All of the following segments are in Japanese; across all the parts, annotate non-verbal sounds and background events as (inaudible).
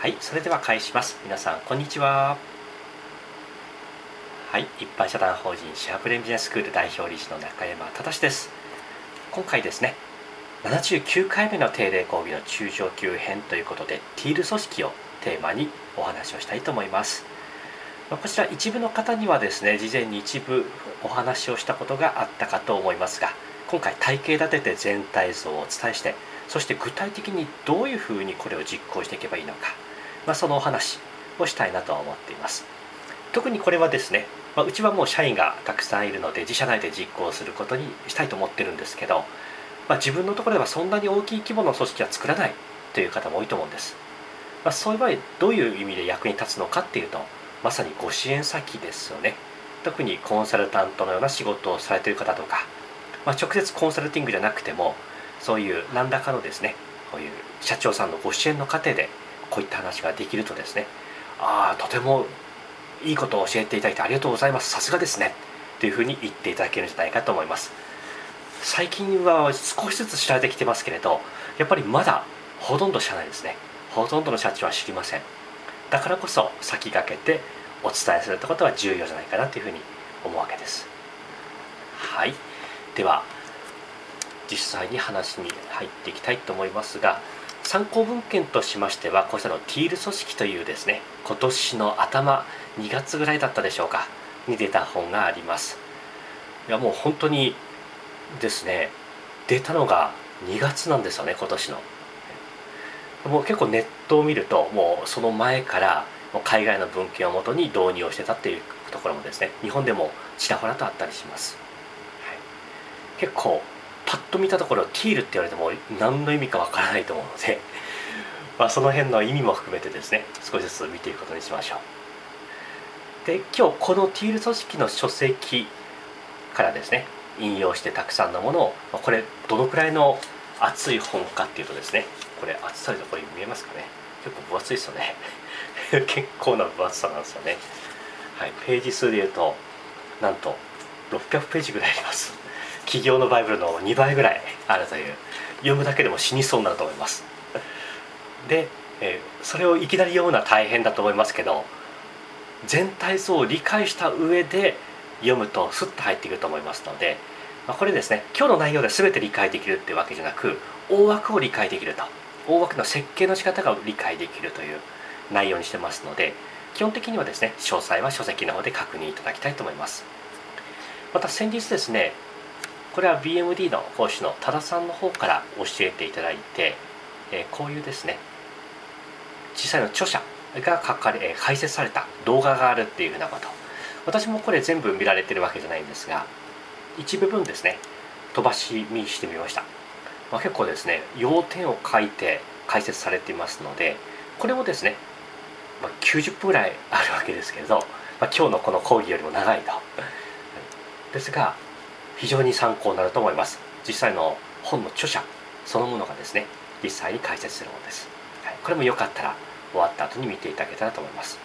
はいそれでは開始します。皆さんこんにちは。はい一般社団法人シェアプレミジネススクール代表理事の中山忠です。今回ですね79回目の定例講義の中上級編ということでティール組織をテーマにお話をしたいと思います。こちら一部の方にはですね事前に一部お話をしたことがあったかと思いますが今回体系立てて全体像をお伝えしてそして具体的にどういうふうにこれを実行していけばいいのか、まあ、そのお話をしたいなと思っています。特にこれはですね、まあ、うちはもう社員がたくさんいるので自社内で実行することにしたいと思ってるんですけど、まあ、自分のところではそんなに大きい規模の組織は作らないという方も多いと思うんです、ま、そういう場合どういう意味で役に立つのかっていうとまさにご支援先ですよね。特にコンサルタントのような仕事をされてる方とか、ま、直接コンサルティングじゃなくてもそういう何らかのですねこういう社長さんのご支援の過程でこういった話ができるとですねああとてもいいことを教えていただいてありがとうございます。さすがですね。というふうに言っていただけるんじゃないかと思います。最近は少しずつ知られてきてますけれどやっぱりまだほとんど知らないですね。ほとんどの社長は知りません。だからこそ先駆けてお伝えするってことは重要じゃないかなというふうに思うわけです。はい。では実際に話に入っていきたいと思いますが参考文献としましてはこうしたのティール組織というですね今年の頭2月ぐらいだったでしょうかに出た本があります。いやもう本当にですね出たのが2月なんですよね今年の。もう結構ネットを見るともうその前から海外の文献をもとに導入をしてたっていうところもですね日本でもちらほらとあったりします、はい、結構パッと見たところティールって言われても何の意味かわからないと思うので、まあ、その辺の意味も含めてですね少しずつ見ていくことにしましょう。で今日このティール組織の書籍からですね引用してたくさんのものをこれどのくらいの厚い本かっていうとですねこれ厚さでこれ見えますかね。結構分厚いですよね。(laughs) 結構な分厚さなんですよね。はいページ数でいうとなんと600ページぐらいあります。企業のバイブルの2倍ぐらいあるという読むだけでも死にそうになると思います。で、えー、それをいきなり読むのは大変だと思いますけど全体像を理解した上で読むとスッと入ってくると思いますので、まあ、これですね今日の内容で全て理解できるっていうわけじゃなく大枠を理解できると。大枠の設計の仕方が理解できるという内容にしてますので基本的にはですね詳細は書籍の方で確認いただきたいと思います。また先日ですねこれは BMD の講師の多田さんの方から教えていただいて、えこういうですね実際の著者が書かれ解説された動画があるっていうふうなこと。私もこれ全部見られてるわけじゃないんですが一部分ですね飛ばし見してみました、まあ、結構ですね要点を書いて解説されていますのでこれもですね、まあ、90分ぐらいあるわけですけれど、まあ、今日のこの講義よりも長いと。ですが非常に参考になると思います。実際の本の著者そのものがですね実際に解説するものです、はい、これもよかったら終わった後に見ていただけたらと思います、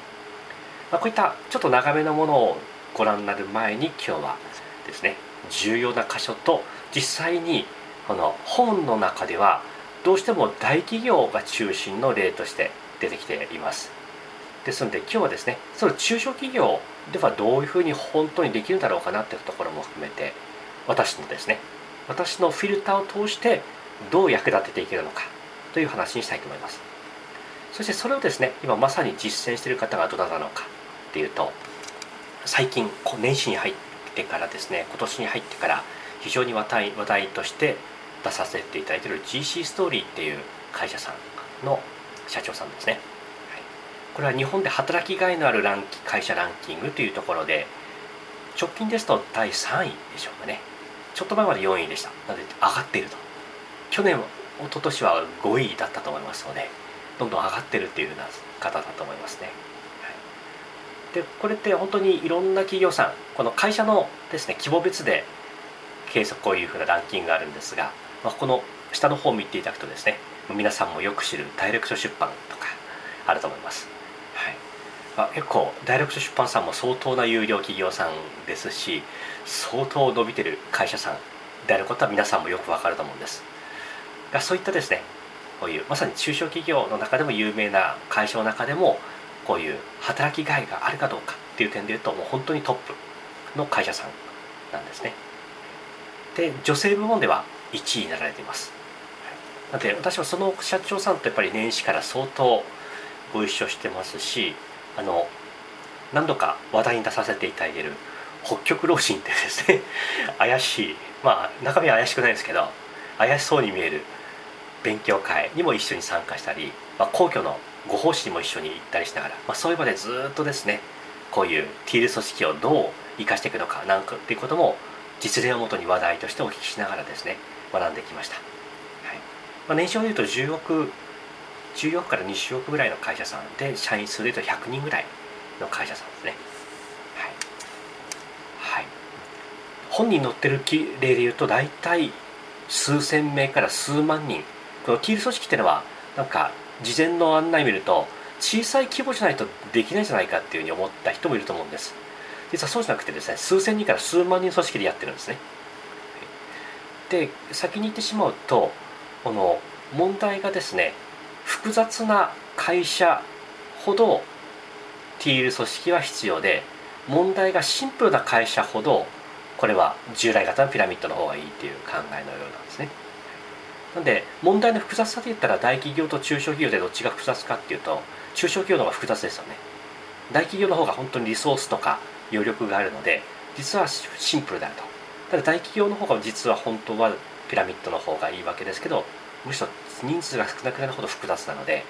まあ、こういったちょっと長めのものをご覧になる前に今日はですね重要な箇所と実際にこの本の中ではどうしても大企業が中心の例として出てきています。ですので今日はですねその中小企業ではどういうふうに本当にできるんだろうかなっていうところも含めて私のですね。私のフィルターを通してどう役立てていけるのかという話にしたいと思います。そしてそれをですね今まさに実践している方がどなたなのかっていうと最近年始に入ってからですね今年に入ってから非常に話題話題として出させていただいている GC ストーリーっていう会社さんの社長さんですね、はい、これは日本で働きがいのあるラン会社ランキングというところで直近ですと第3位でしょうかね。ちょっと前まで4位でした。なので上がっていると。去年一昨年は5位だったと思いますのでどんどん上がってるっていうような方だと思いますね、でこれって本当にいろんな企業さんこの会社のですね規模別で計測こういうふうなランキングがあるんですが、まあ、この下の方を見ていただくとですね皆さんもよく知るダイレクト出版とかあると思います、あ結構ダイレクト出版さんも相当な有料企業さんですし相当伸びてる会社さんであることは皆さんもよくわかると思うんです。がそういったですねこういうまさに中小企業の中でも有名な会社の中でもこういう働きがいがあるかどうかっていう点でいうともう本当にトップの会社さんなんですね。で女性部門では1位になられています。なので私はその社長さんとやっぱり年始から相当ご一緒してますしあの何度か話題に出させていただいている北極老人ってですね (laughs) 怪しいまあ中身は怪しくないですけど怪しそうに見える勉強会にも一緒に参加したり、まあ、皇居のご奉仕にも一緒に行ったりしながら、まあ、そういう場でずっとですねこういうティール組織をどう生かしていくのかなんかっていうことも実例をもとに話題としてお聞きしながらですね学んできました、はい。まあ、年商でいうと10億10億から20億ぐらいの会社さんで社員数でいうと100人ぐらいの会社さんですね。はい、はい、本に載ってる例でいうと大体数千名から数万人。このティール組織っていうのはなんか事前の案内見ると小さい規模じゃないとできないじゃないかっていうふうに思った人もいると思うんです。実はそうじゃなくてですね数千人から数万人組織でやってるんですね。で先に言ってしまうとこの問題がですね複雑な会社ほどティール組織は必要で問題がシンプルな会社ほどこれは従来型のピラミッドの方がいいっていう考えのようなんですね。なんで問題の複雑さで言ったら大企業と中小企業でどっちが複雑かっていうと中小企業の方が複雑ですよね。大企業の方が本当にリソースとか余力があるので実はシンプルであると。ただ大企業の方が実は本当はピラミッドの方がいいわけですけどむしろ人数が少なくなるほど複雑なので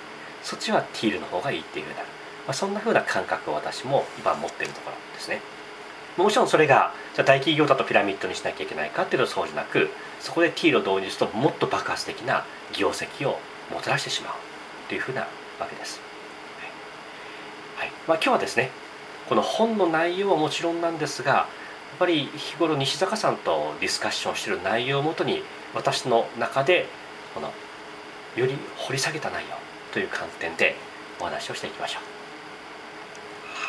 そっちはティールの方がいいっていうふうな、まあ、そんなふうな感覚を私も今持っているところですね。もちろんそれがじゃあ大企業だとピラミッドにしなきゃいけないかっていうとそうじゃなくそこでティールを導入するともっと爆発的な業績をもたらしてしまうというふうなわけです、はい。まあ、今日はですねこの本の内容はもちろんなんですがやっぱり日頃西坂さんとディスカッションしている内容をもとに私の中でこのより掘り下げた内容という観点でお話をしていきましょう。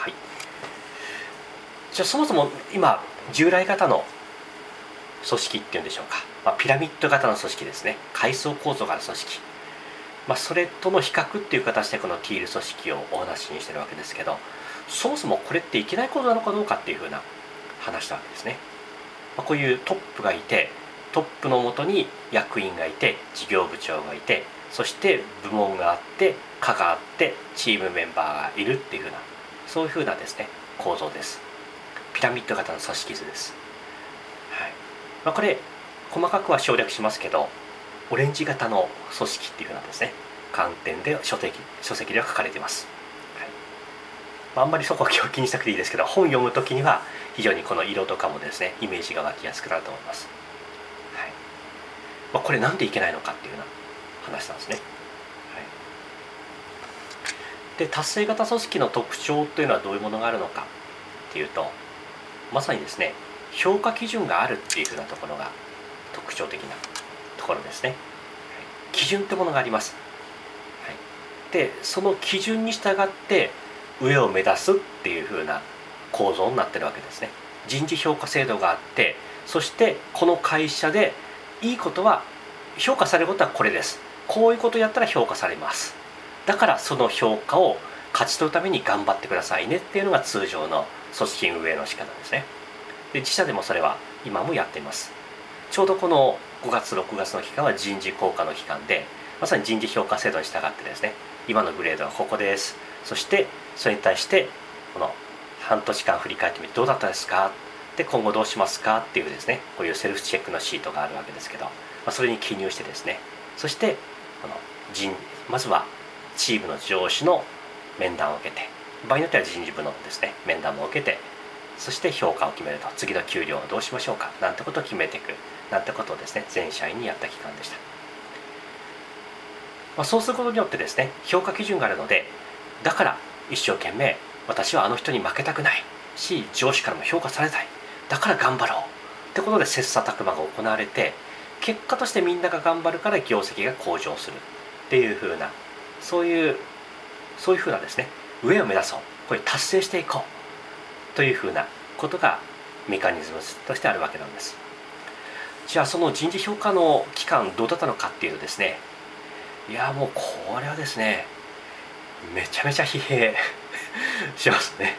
はい、じゃあそもそも今従来型の組織っていうんでしょうか、まあ、ピラミッド型の組織ですね。階層構造がある組織、まあ、それとの比較っていう形でこのティール組織をお話にしてるわけですけどそもそもこれっていけないことなのかどうかっていうふうな話したわけですね、まあ、こういうトップがいてトップのもとに役員がいて事業部長がいてそして部門があって課があってチームメンバーがいるっていうふうなそういうふうなですね構造です。ピラミッド型の組織図です、はい。まあ、これ細かくは省略しますけどオレンジ型の組織っていうふうなですね観点で書籍書籍では書かれています。はい。あんまりそこは気にしなくていいですけど本読む時には非常にこの色とかもですねイメージが湧きやすくなると思います、はい。まあ、これなんでいけないのかっていうような話なんですね、はい、で達成型組織の特徴というのはどういうものがあるのかっていうとまさにですね評価基準があるっていうふうなところが特徴的なところですね、はい、基準ってものがあります、はい、でその基準に従って上を目指すっていう風な構造になってるわけですね。人事評価制度があってそしてこの会社でいいことは評価されることはこれです。こういうことやったら評価されます。だからその評価を勝ち取るために頑張ってくださいね。っていうのが通常の組織運営の仕方ですね。で自社でもそれは今もやっています。ちょうどこの5月6月の期間は人事効果の期間でまさに人事評価制度に従ってですね。今のグレードはここです。そしてそれに対してこの半年間振り返ってみてどうだったですか？で今後どうしますか？っていうですね。こういうセルフチェックのシートがあるわけですけど、まあ、それに記入してですね。そして人まずはチームの上司の面談を受けて場合によっては人事部のですね面談も受けてそして評価を決めると次の給料をどうしましょうかなんてことを決めていくなんてことをですね全社員にやった期間でした、まあ、そうすることによってですね評価基準があるのでだから一生懸命私はあの人に負けたくないし上司からも評価されたい。だから頑張ろう。ってことで切磋琢磨が行われて結果としてみんなが頑張るから業績が向上する。っていうふうなそういうそういうふうなですね上を目指そう。これ達成していこう。というふうなことがメカニズムとしてあるわけなんです。じゃあその人事評価の期間どうだったのかっていうとですねいやもうこれはですねめちゃめちゃ疲弊 (laughs) しますね。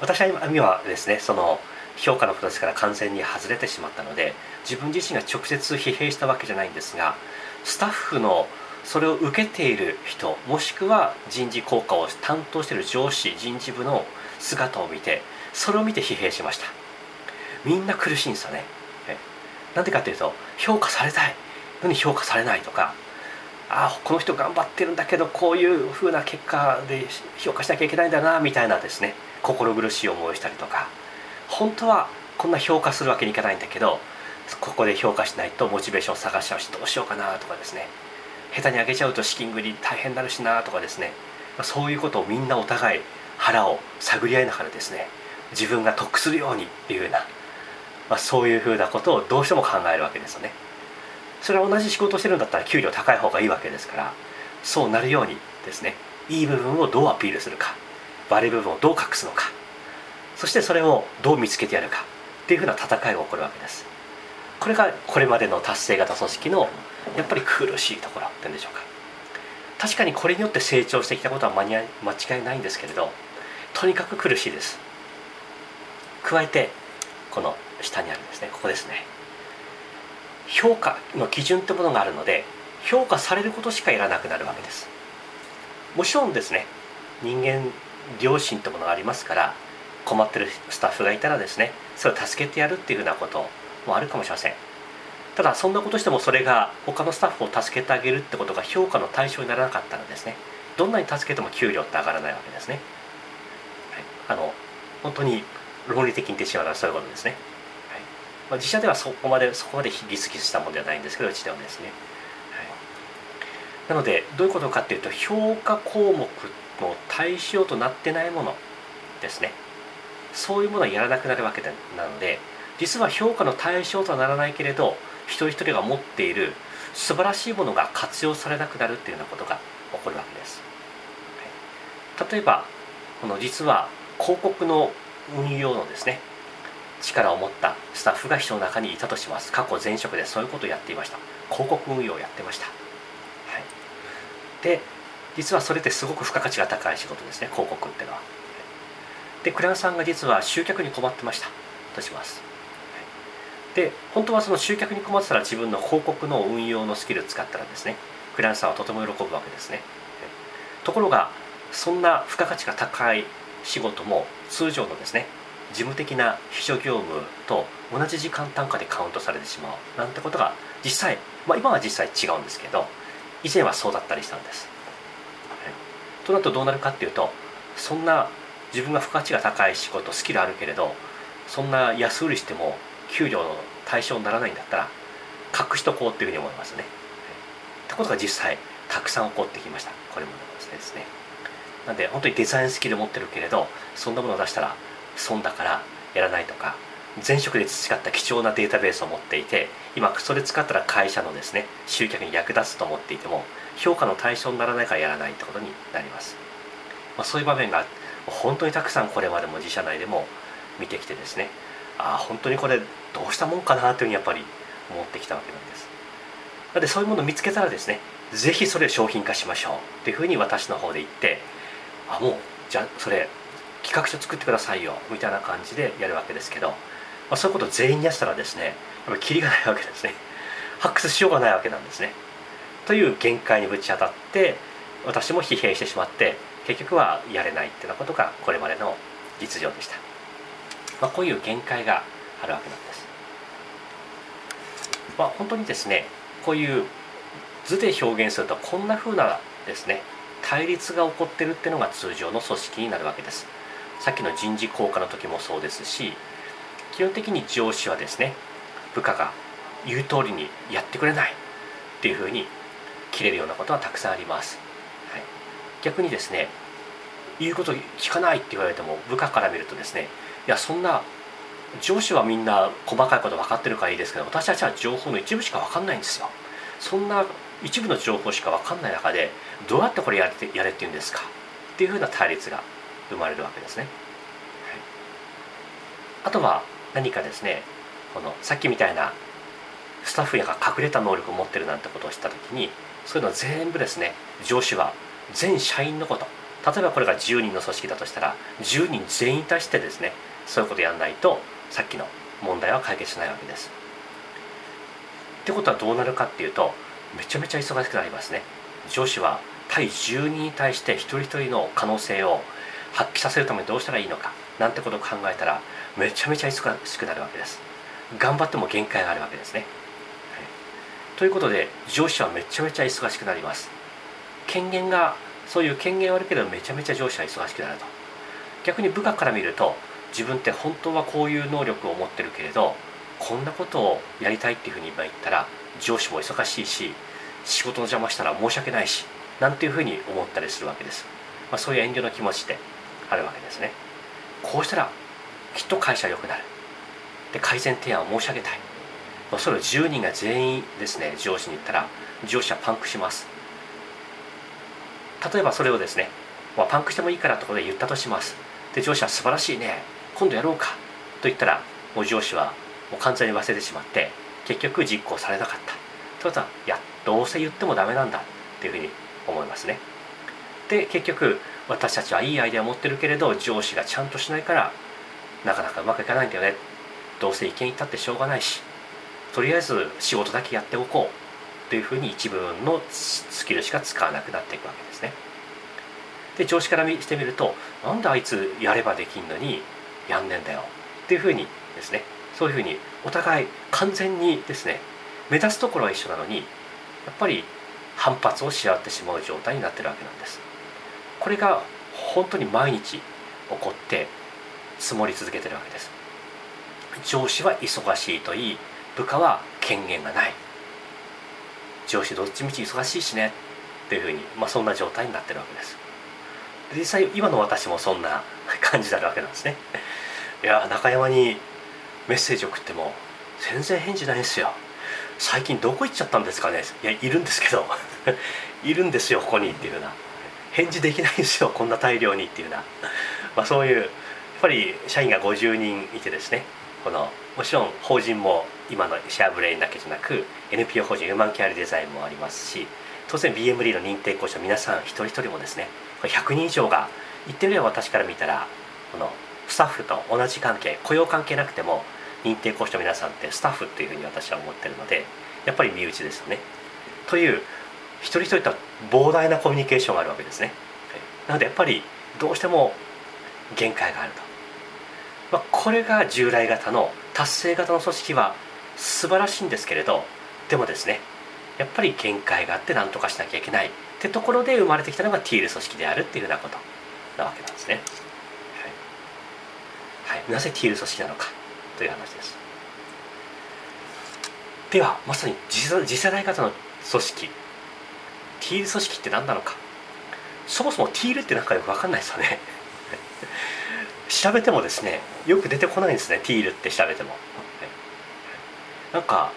私は今はですねその評価のプロセスから完全に外れてしまったので自分自身が直接疲弊したわけじゃないんですがスタッフのそれを受けている人もしくは人事効果を担当している上司人事部の姿を見てそれを見て疲弊しました。みんな苦しいんですよね。なんでかっていうと評価されたい。のに評価されないとか。ああこの人頑張ってるんだけどこういう風な結果で評価しなきゃいけないんだなみたいなですね。心苦しい思いをしたりとか。本当はこんな評価するわけにいかないんだけどここで評価しないとモチベーションを探しちゃうしどうしようかなとかですね。下手に上げちゃうと資金繰り大変になるしなとかですねそういうことをみんなお互い腹を探り合いながらですね自分が得するようにっていうような、まあ、そういうふうなことをどうしても考えるわけですよね。それは同じ仕事をしてるんだったら給料高い方がいいわけですからそうなるようにですねいい部分をどうアピールするか悪い部分をどう隠すのかそしてそれをどう見つけてやるかっていうふうな戦いが起こるわけですこれがこれまでの達成型組織のやっぱり苦しいところってんでしょうか。確かにこれによって成長してきたことは間に間違いないんですけれどとにかく苦しいです。加えてこの下にあるんですねここですね。評価の基準ってものがあるので評価されることしかやらなくなるわけです。もちろんですね人間良心ってものがありますから困ってるスタッフがいたらですねそれを助けてやるっていうふうなこともあるかもしれません。ただそんなことしてもそれが他のスタッフを助けてあげるってことが評価の対象にならなかったらですねどんなに助けても給料って上がらないわけですね、はい、あの本当に論理的に言ってしまうのはそういうことですね、はい。まあ、自社ではそこまでそこまでギスギスしたものではないんですけどうちではですね、はい、なのでどういうことかっていうと評価項目の対象となってないものですね。そういうものはやらなくなるわけなので実は評価の対象とはならないけれど一人一人が持っている素晴らしいものが活用されなくなるっていうようなことが起こるわけです。例えばこの実は広告の運用のですね力を持ったスタッフが人の中にいたとします。過去前職でそういうことをやっていました。広告運用をやってました、はい、で実はそれってすごく付加価値が高い仕事ですね広告っていうのはでクライアントさんが実は集客に困ってましたとします。で本当はその集客に困ってたら自分の広告の運用のスキルを使ったらですねクラントさんはとても喜ぶわけですね。ところがそんな付加価値が高い仕事も通常のですね事務的な秘書業務と同じ時間単価でカウントされてしまうなんてことが実際、まあ、今は実際違うんですけど以前はそうだったりしたんです。となるとどうなるかっていうとそんな自分が付加価値が高い仕事スキルあるけれどそんな安売りしても給料の対象にならないんだったら隠しとこうっていうふうに思いますね。ってことが実際たくさん起こってきましたこれもですね。なんで本当にデザインスキル持ってるけれどそんなものを出したら損だからやらないとか前職で培った貴重なデータベースを持っていて今それ使ったら会社のですね集客に役立つと思っていても評価の対象にならないからやらないってことになります、まあ、そういう場面が本当にたくさんこれまでも自社内でも見てきてですねああ本当にこれどうしたもんかなというふうにやっぱり思ってきたわけなんです。なのでそういうものを見つけたらですね是非それを商品化しましょう。っていうふうに私の方で言ってあもうじゃあそれ企画書作ってくださいよ。みたいな感じでやるわけですけど、まあ、そういうことを全員にやったらですねやっぱりキリがないわけですね。発掘しようがないわけなんですね。という限界にぶち当たって私も疲弊してしまって結局はやれないっていうようなことがこれまでの実情でした、まあ、こういう限界があるわけなんです、まあ、本当にですねこういう図で表現するとこんな風なですね対立が起こってるっていうのが通常の組織になるわけです。さっきの人事効果の時もそうですし基本的に上司はですね部下が言う通りにやってくれないっていうふうに切れるようなことはたくさんあります、はい、逆にですね言うこと聞かないって言われても部下から見るとですねいやそんな上司はみんな細かいこと分かってるからいいですけど私たちは情報の一部しか分かんないんですよ。そんな一部の情報しか分かんない中でどうやってこれやれやれって言うんですかっていうふうな対立が生まれるわけですね。はい、あとは何かですねこのさっきみたいなスタッフが隠れた能力を持ってるなんてことをした時にそういうのは全部ですね上司は全社員のこと。例えばこれが10人の組織だとしたら10人全員に対してですねそういうことやらないとさっきの問題は解決しないわけです。ってことはどうなるかっていうとめちゃめちゃ忙しくなりますね。上司は対10人に対して一人一人の可能性を発揮させるためにどうしたらいいのかなんてことを考えたらめちゃめちゃ忙しくなるわけです。頑張っても限界があるわけですね。ということで上司はめちゃめちゃ忙しくなります。権限がそういう権限はあるけどめちゃめちゃ上司は忙しくなると。逆に部下から見ると自分って本当はこういう能力を持ってるけれどこんなことをやりたいっていうふうに今言ったら上司も忙しいし仕事の邪魔したら申し訳ないしなんていうふうに思ったりするわけです、まあ、そういう遠慮の気持ちであるわけですね。こうしたらきっと会社良くなる。で改善提案を申し上げたい。それを10人が全員ですね上司に言ったら上司はパンクします。例えばそれをですね、まあ、パンクしてもいいからところで言ったとします。で上司は素晴らしいね。今度やろうかと言ったらもう上司はもう完全に忘れてしまって結局実行されなかった。ということはいやどうせ言ってもダメなんだっていうふうに思いますね。で結局私たちはいいアイデアを持ってるけれど上司がちゃんとしないからなかなかうまくいかないんだよね。どうせ意見言ったってしょうがないし。とりあえず仕事だけやっておこうというふうに一部のスキルしか使わなくなっていくわけですね。で上司からしてみるとなんであいつやればできんのにやんねんだよ。っていうふうにですね。そういうふうにお互い完全にですね目指すところは一緒なのにやっぱり反発をし合ってしまう状態になってるわけなんです。これが本当に毎日起こって積もり続けてるわけです。上司は忙しいといい部下は権限がない。上司どっちみち忙しいしね。っていうふうに、まあ、そんな状態になってるわけです。実際今の私もそんな (laughs) 感じになるわけなんですね。いや中山にメッセージ送っても全然返事ないんですよ。最近どこ行っちゃったんですかね。いやいるんですけど。(laughs) いるんですよここにっていうような。返事できないんですよこんな大量にっていうような、まあ、そういうやっぱり社員が50人いてですね。このもちろん法人も今のシェアブレインだけじゃなく NPO 法人ヒューマンケアリデザインもありますし当然 BMD の認定講師の皆さん一人一人もですね100人以上が言ってみれば私から見たらこのスタッフと同じ関係雇用関係なくても認定講師の皆さんってスタッフっていうふうに私は思ってるのでやっぱり身内ですよね。という一人一人と膨大なコミュニケーションがあるわけですね。なのでやっぱりどうしても限界があると。まあ、これが従来型の達成型の組織は素晴らしいんですけれどでもですねやっぱり限界があって何とかしなきゃいけないってところで生まれてきたのがティール組織であるっていうふうなことなわけなんですね。はい、はい、なぜティール組織なのかという話です。ではまさに次世代型の組織。ティール組織って何なのか。そもそもティールって何かよく分かんないですよね。(laughs) 調べてもですねよく出てこないんですねティールって調べても。なんか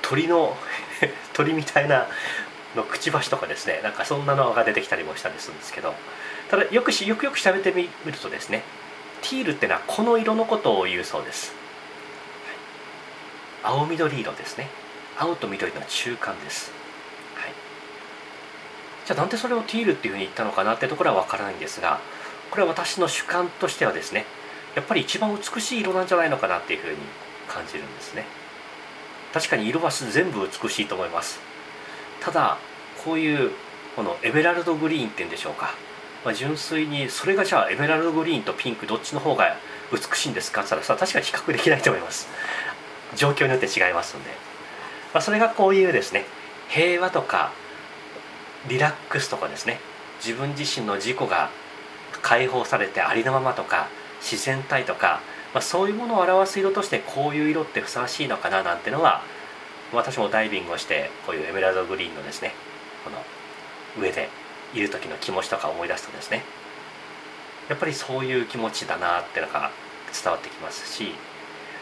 鳥の (laughs) 鳥みたいなのくちばしとかですねなんかそんなのが出てきたりもしたりするんですけどただよくしよくよく調べてみるとですねティールってのはこの色のことを言うそうです、はい、青緑色ですね。青と緑の中間です、はい、じゃあなんでそれをティールっていうふうに言ったのかなってところは分からないんですがこれは私の主観としてはですねやっぱり一番美しい色なんじゃないのかなっていうふうに感じるんですね。確かに色は全部美しいと思います。ただこういうこのエメラルドグリーンっていうんでしょうか。まあ、純粋にそれがじゃあエメラルドグリーンとピンクどっちの方が美しいんですかって言ったら確かに比較できないと思います。状況によって違いますので、まあ、それがこういうですね平和とかリラックスとかですね。自分自身の自己が解放されてありのままとか自然体とか、まあ、そういうものを表す色としてこういう色ってふさわしいのかななんてのは私もダイビングをしてこういうエメラルドグリーンのですねこの上でいる時の気持ちとか思い出すとですねやっぱりそういう気持ちだなってのが伝わってきますし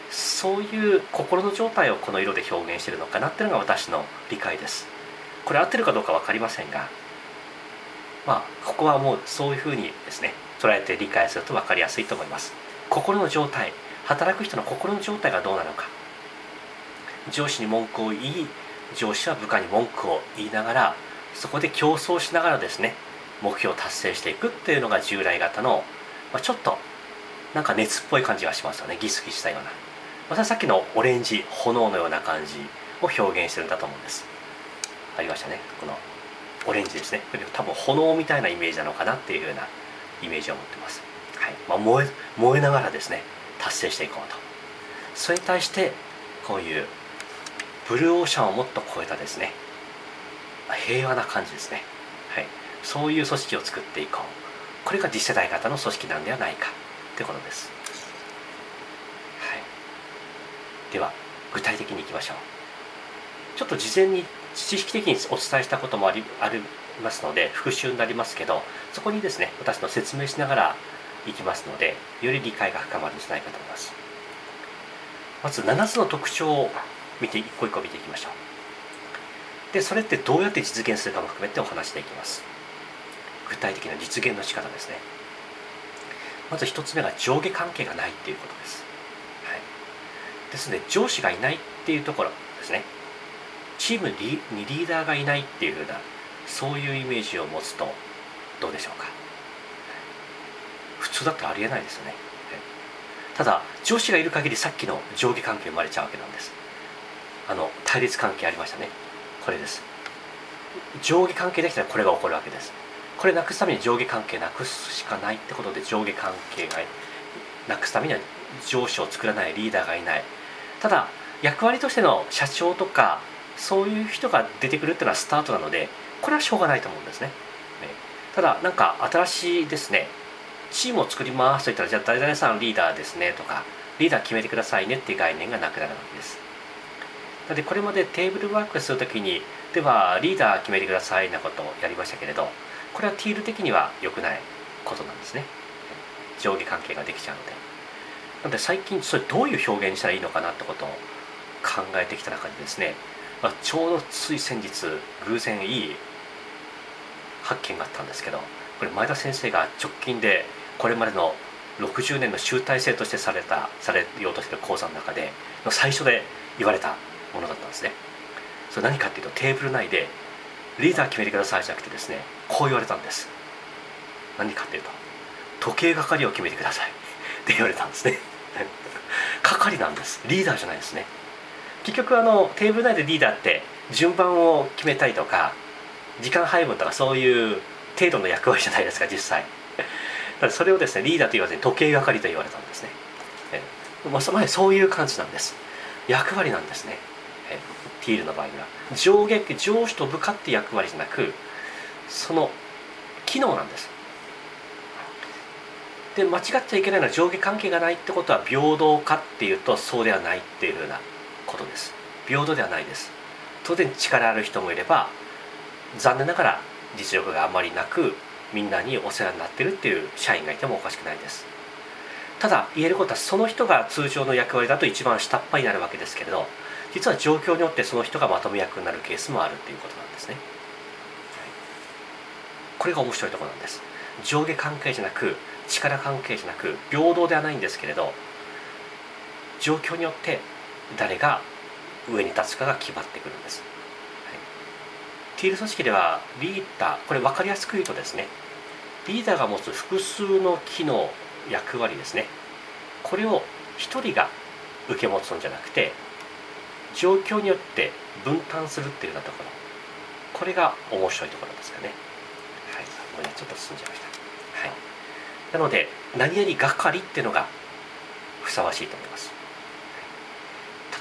そういう心の状態をこの色で表現してるのかなっていうのが私の理解です。これ合ってるかどうか分かりませんがまあここはもうそういうふうにですね捉えて理解すると分かりやすいと思います。心の状態働く人の心の状態がどうなのか。上司に文句を言い上司は部下に文句を言いながらそこで競争しながらですね目標を達成していくっていうのが従来型の、まあ、ちょっとなんか熱っぽい感じがしますよねギスギスしたような。またさっきのオレンジ炎のような感じを表現してるんだと思うんです。ありましたねこのオレンジですね。多分炎みたいなイメージなのかなっていうようなイメージを持ってます、はい。まあ、燃え燃えながらですね達成していこうと。それに対してこういうブルーオーシャンをもっと超えたですね。平和な感じですね、はい、そういう組織を作っていこう。これが次世代型の組織なんではないか。ってことです、はい、では具体的にいきましょう。ちょっと事前に知識的にお伝えしたこともありありますので復習になりますけどそこにですね私の説明しながらいきますのでより理解が深まるんじゃないかと思います。まず7つの特徴見て一個一個見ていきましょう。でそれってどうやって実現するかも含めてお話していきます。具体的な実現の仕方ですね。まず1つ目が上下関係がないっていうことです、はい、ですので上司がいないっていうところですね。チームにリーダーがいないっていうふうなそういうイメージを持つとどうでしょうか。普通だってありえないですよね。ただ上司がいる限りさっきの上下関係生まれちゃうわけなんです。あの対立関係ありましたね。これです。上下関係できたらこれが起こるわけです。これなくすために上下関係なくすしかないってことで上下関係がなくすためには上司を作らないリーダーがいない。ただ役割としての社長とかそういう人が出てくるっていうのはスタートなのでこれはしょうがないと思うんですね。ただなんか新しいですね。チームを作りますと言ったらじゃあ誰々さんリーダーですねとかリーダー決めてくださいねっていう概念がなくなるわけです。のでこれまでテーブルワークするときにではリーダー決めてくださいなことをやりましたけれどこれはティール的には良くないことなんですね。上下関係ができちゃうので。なので最近それどういう表現にしたらいいのかなってことを考えてきた中でですね、まあ、ちょうどつい先日偶然いい発見があったんですけどこれ前田先生が直近でこれまでの60年の集大成としてされたされようとしている講座の中で最初で言われたものだったんですね。それ何かっていうとテーブル内でリーダー決めてくださいじゃなくてですねこう言われたんです。何かっていうと時計係を決めてください。(laughs) って言われたんですね。(laughs) 係なんです。リーダーじゃないですね。結局あのテーブル内でリーダーって順番を決めたりとか時間配分とかそういう程度の役割じゃないですか実際。(laughs) だそれをですねリーダーと言わずに時計係と言われたんですね。まあ、そういう感じなんです。役割なんですね。ティールの場合は上下上司と部下って役割じゃなくその機能なんです。で間違っちゃいけないのは上下関係がないってことは平等かっていうとそうではないっていうふうなことです。平等ではないです。当然力ある人もいれば残念ながら実力があまりなくみんなにお世話になってるっていう社員がいてもおかしくないです。ただ言えることはその人が通常の役割だと一番下っ端になるわけですけれど実は状況によってその人がまとめ役になるケースもあるっていうことなんですね、これが面白いところなんです。上下関係じゃなく力関係じゃなく平等ではないんですけれど状況によって誰が上に立つかが決まってくるんです。ティール組織ではリーダーこれ分かりやすく言うとですねリーダーが持つ複数の機能役割ですね。これを1人が受け持つんじゃなくて状況によって分担するっていうようなところこれが面白いところですかね。はい。ごめんちょっと進んじゃいました。はい。なので何々係っていうのがふさわしいと思います。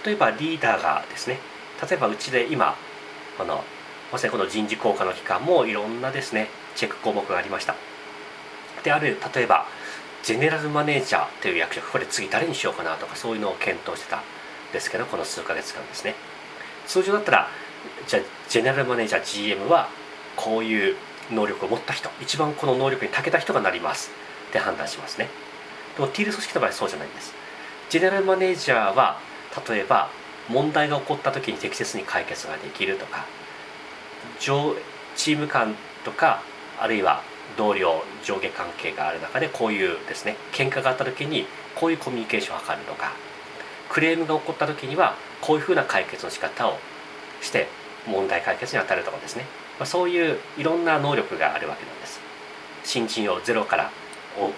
例えばリーダーがですね例えばうちで今このまさにこの人事効果の期間もいろんなですねチェック項目がありました。である例えばジェネラルマネージャーという役職これ次誰にしようかなとかそういうのを検討してた。ですけどこの数ヶ月間ですね。通常だったらじゃジェネラルマネージャー GM はこういう能力を持った人一番この能力に長けた人がなります。って判断しますね。でもティール組織の場合そうじゃないんです。ジェネラルマネージャーは例えば問題が起こった時に適切に解決ができるとか上チーム間とかあるいは同僚上下関係がある中でこういうですね喧嘩があった時にこういうコミュニケーションを図るとかクレームが起こった時にはこういうふうな解決の仕方をして問題解決に当たるとかですね、まあ、そういういろんな能力があるわけなんです。新人をゼロから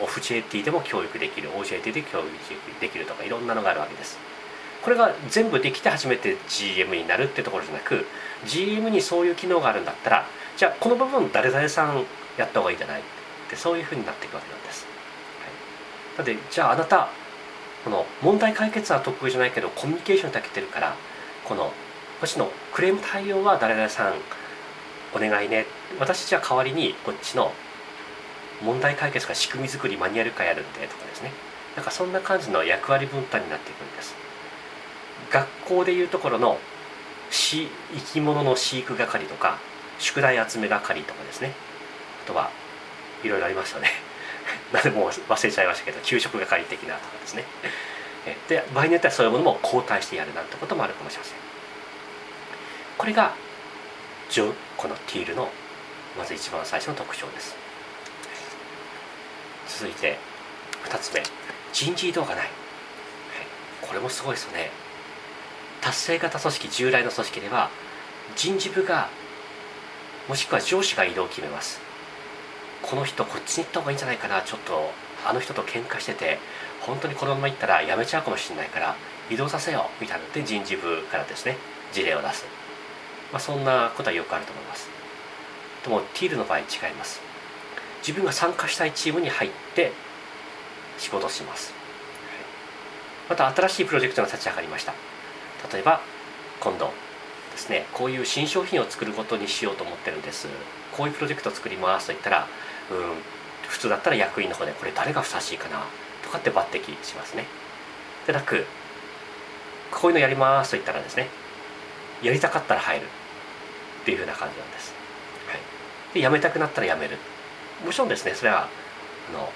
オフ JT でも教育できる OJT で教育できるとかいろんなのがあるわけです。これが全部できて初めて GM になるってところじゃなく GM にそういう機能があるんだったらじゃあこの部分誰々さんやった方がいいんじゃない？ってそういうふうになっていくわけなんです、はい、だってじゃああなたこの問題解決は得意じゃないけどコミュニケーションに長けてるからこの私のクレーム対応は誰々さんお願いね。私じゃあ代わりにこっちの問題解決か仕組み作りマニュアル化やるんでとかですね。なんかそんな感じの役割分担になっていくんです。学校でいうところの生き物の飼育係とか宿題集め係とかですね。あとはいろいろありますよね。何でもう忘れちゃいましたけど給食係的なとかですね。で場合によってはそういうものも交代してやるなんてこともあるかもしれません。これがこのティールのまず一番最初の特徴です。続いて2つ目。人事異動がない、これもすごいですよね。達成型組織従来の組織では人事部がもしくは上司が移動を決めます。この人こっちに行った方がいいんじゃないかな。ちょっとあの人と喧嘩してて本当にこのまま行ったら辞めちゃうかもしれないから移動させようみたいなので人事部からですね事例を出す、まあ、そんなことはよくあると思います。でもティールの場合違います。自分が参加したいチームに入って仕事をします。また新しいプロジェクトが立ち上がりました。例えば今度ですねこういう新商品を作ることにしようと思ってるんです。こういうプロジェクトを作りますと言ったら普通だったら役員の方でこれ誰がふさわしいかなとかって抜擢しますね。でなくこういうのやりますと言ったらですねやりたかったら入る。っていうふうな感じなんです、はい、で辞めたくなったら辞める。もちろんですねそれはあの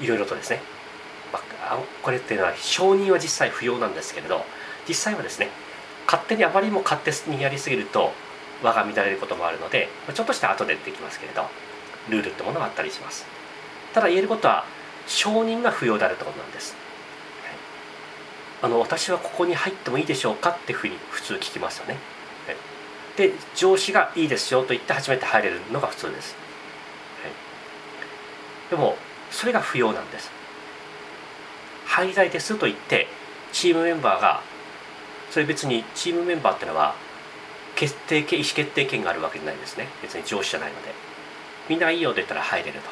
いろいろとですね、まあ、これっていうのは承認は実際不要なんですけれど実際はですね勝手にあまりにも勝手にやりすぎると輪が乱れることもあるのでちょっとした後でできますけれどルールってものがあったりします。ただ言えることは承認が不要であるってことなんです、あの私はここに入ってもいいでしょうかっていうふうに普通聞きますよね、で上司がいいですよと言って初めて入れるのが普通です、でもそれが不要なんです。入りたいですと言ってチームメンバーがそれ別にチームメンバーってのは決定権意思決定権があるわけじゃないですね。別に上司じゃないので。みんないいよと言ったら入れると。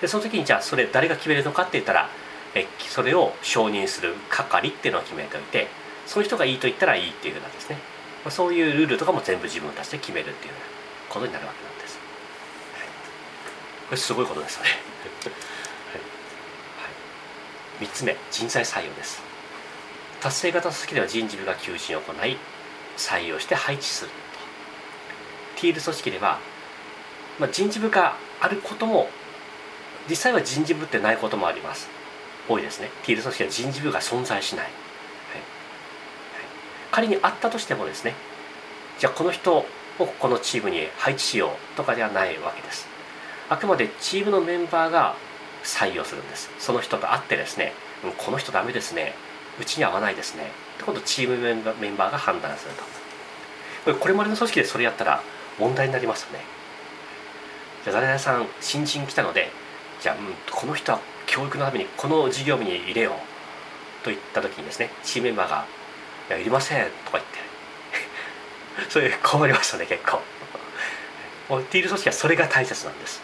でその時にじゃあそれ誰が決めるのかって言ったらえそれを承認する係っていうのを決めておいてそういう人がいいと言ったらいいっていうふうなんですね。そういうルールとかも全部自分たちで決めるっていうようなことになるわけなんです、はい、これすごいことですよね。はい、3つ目人材採用です。達成型組織では人事部が求人を行い採用して配置すると。ティール組織では、まあ、人事部があることも実際は人事部ってないこともあります。多いですね。ティール組織は人事部が存在しない、仮にあったとしてもですねじゃあこの人をこのチームに配置しようとかではないわけです。あくまでチームのメンバーが採用するんです。その人と会ってですねこの人ダメですね。うちに合わないですね。今度チームメンバーが判断すると。これまでの組織でそれやったら問題になりますよね。じゃあ誰々さん新人来たのでじゃあ、うん、この人は教育のためにこの事業部に入れよう。と言った時にですねチームメンバーが「いやいりません」とか言って。(laughs) それ困りましたね結構。もうティール組織はそれが大切なんです。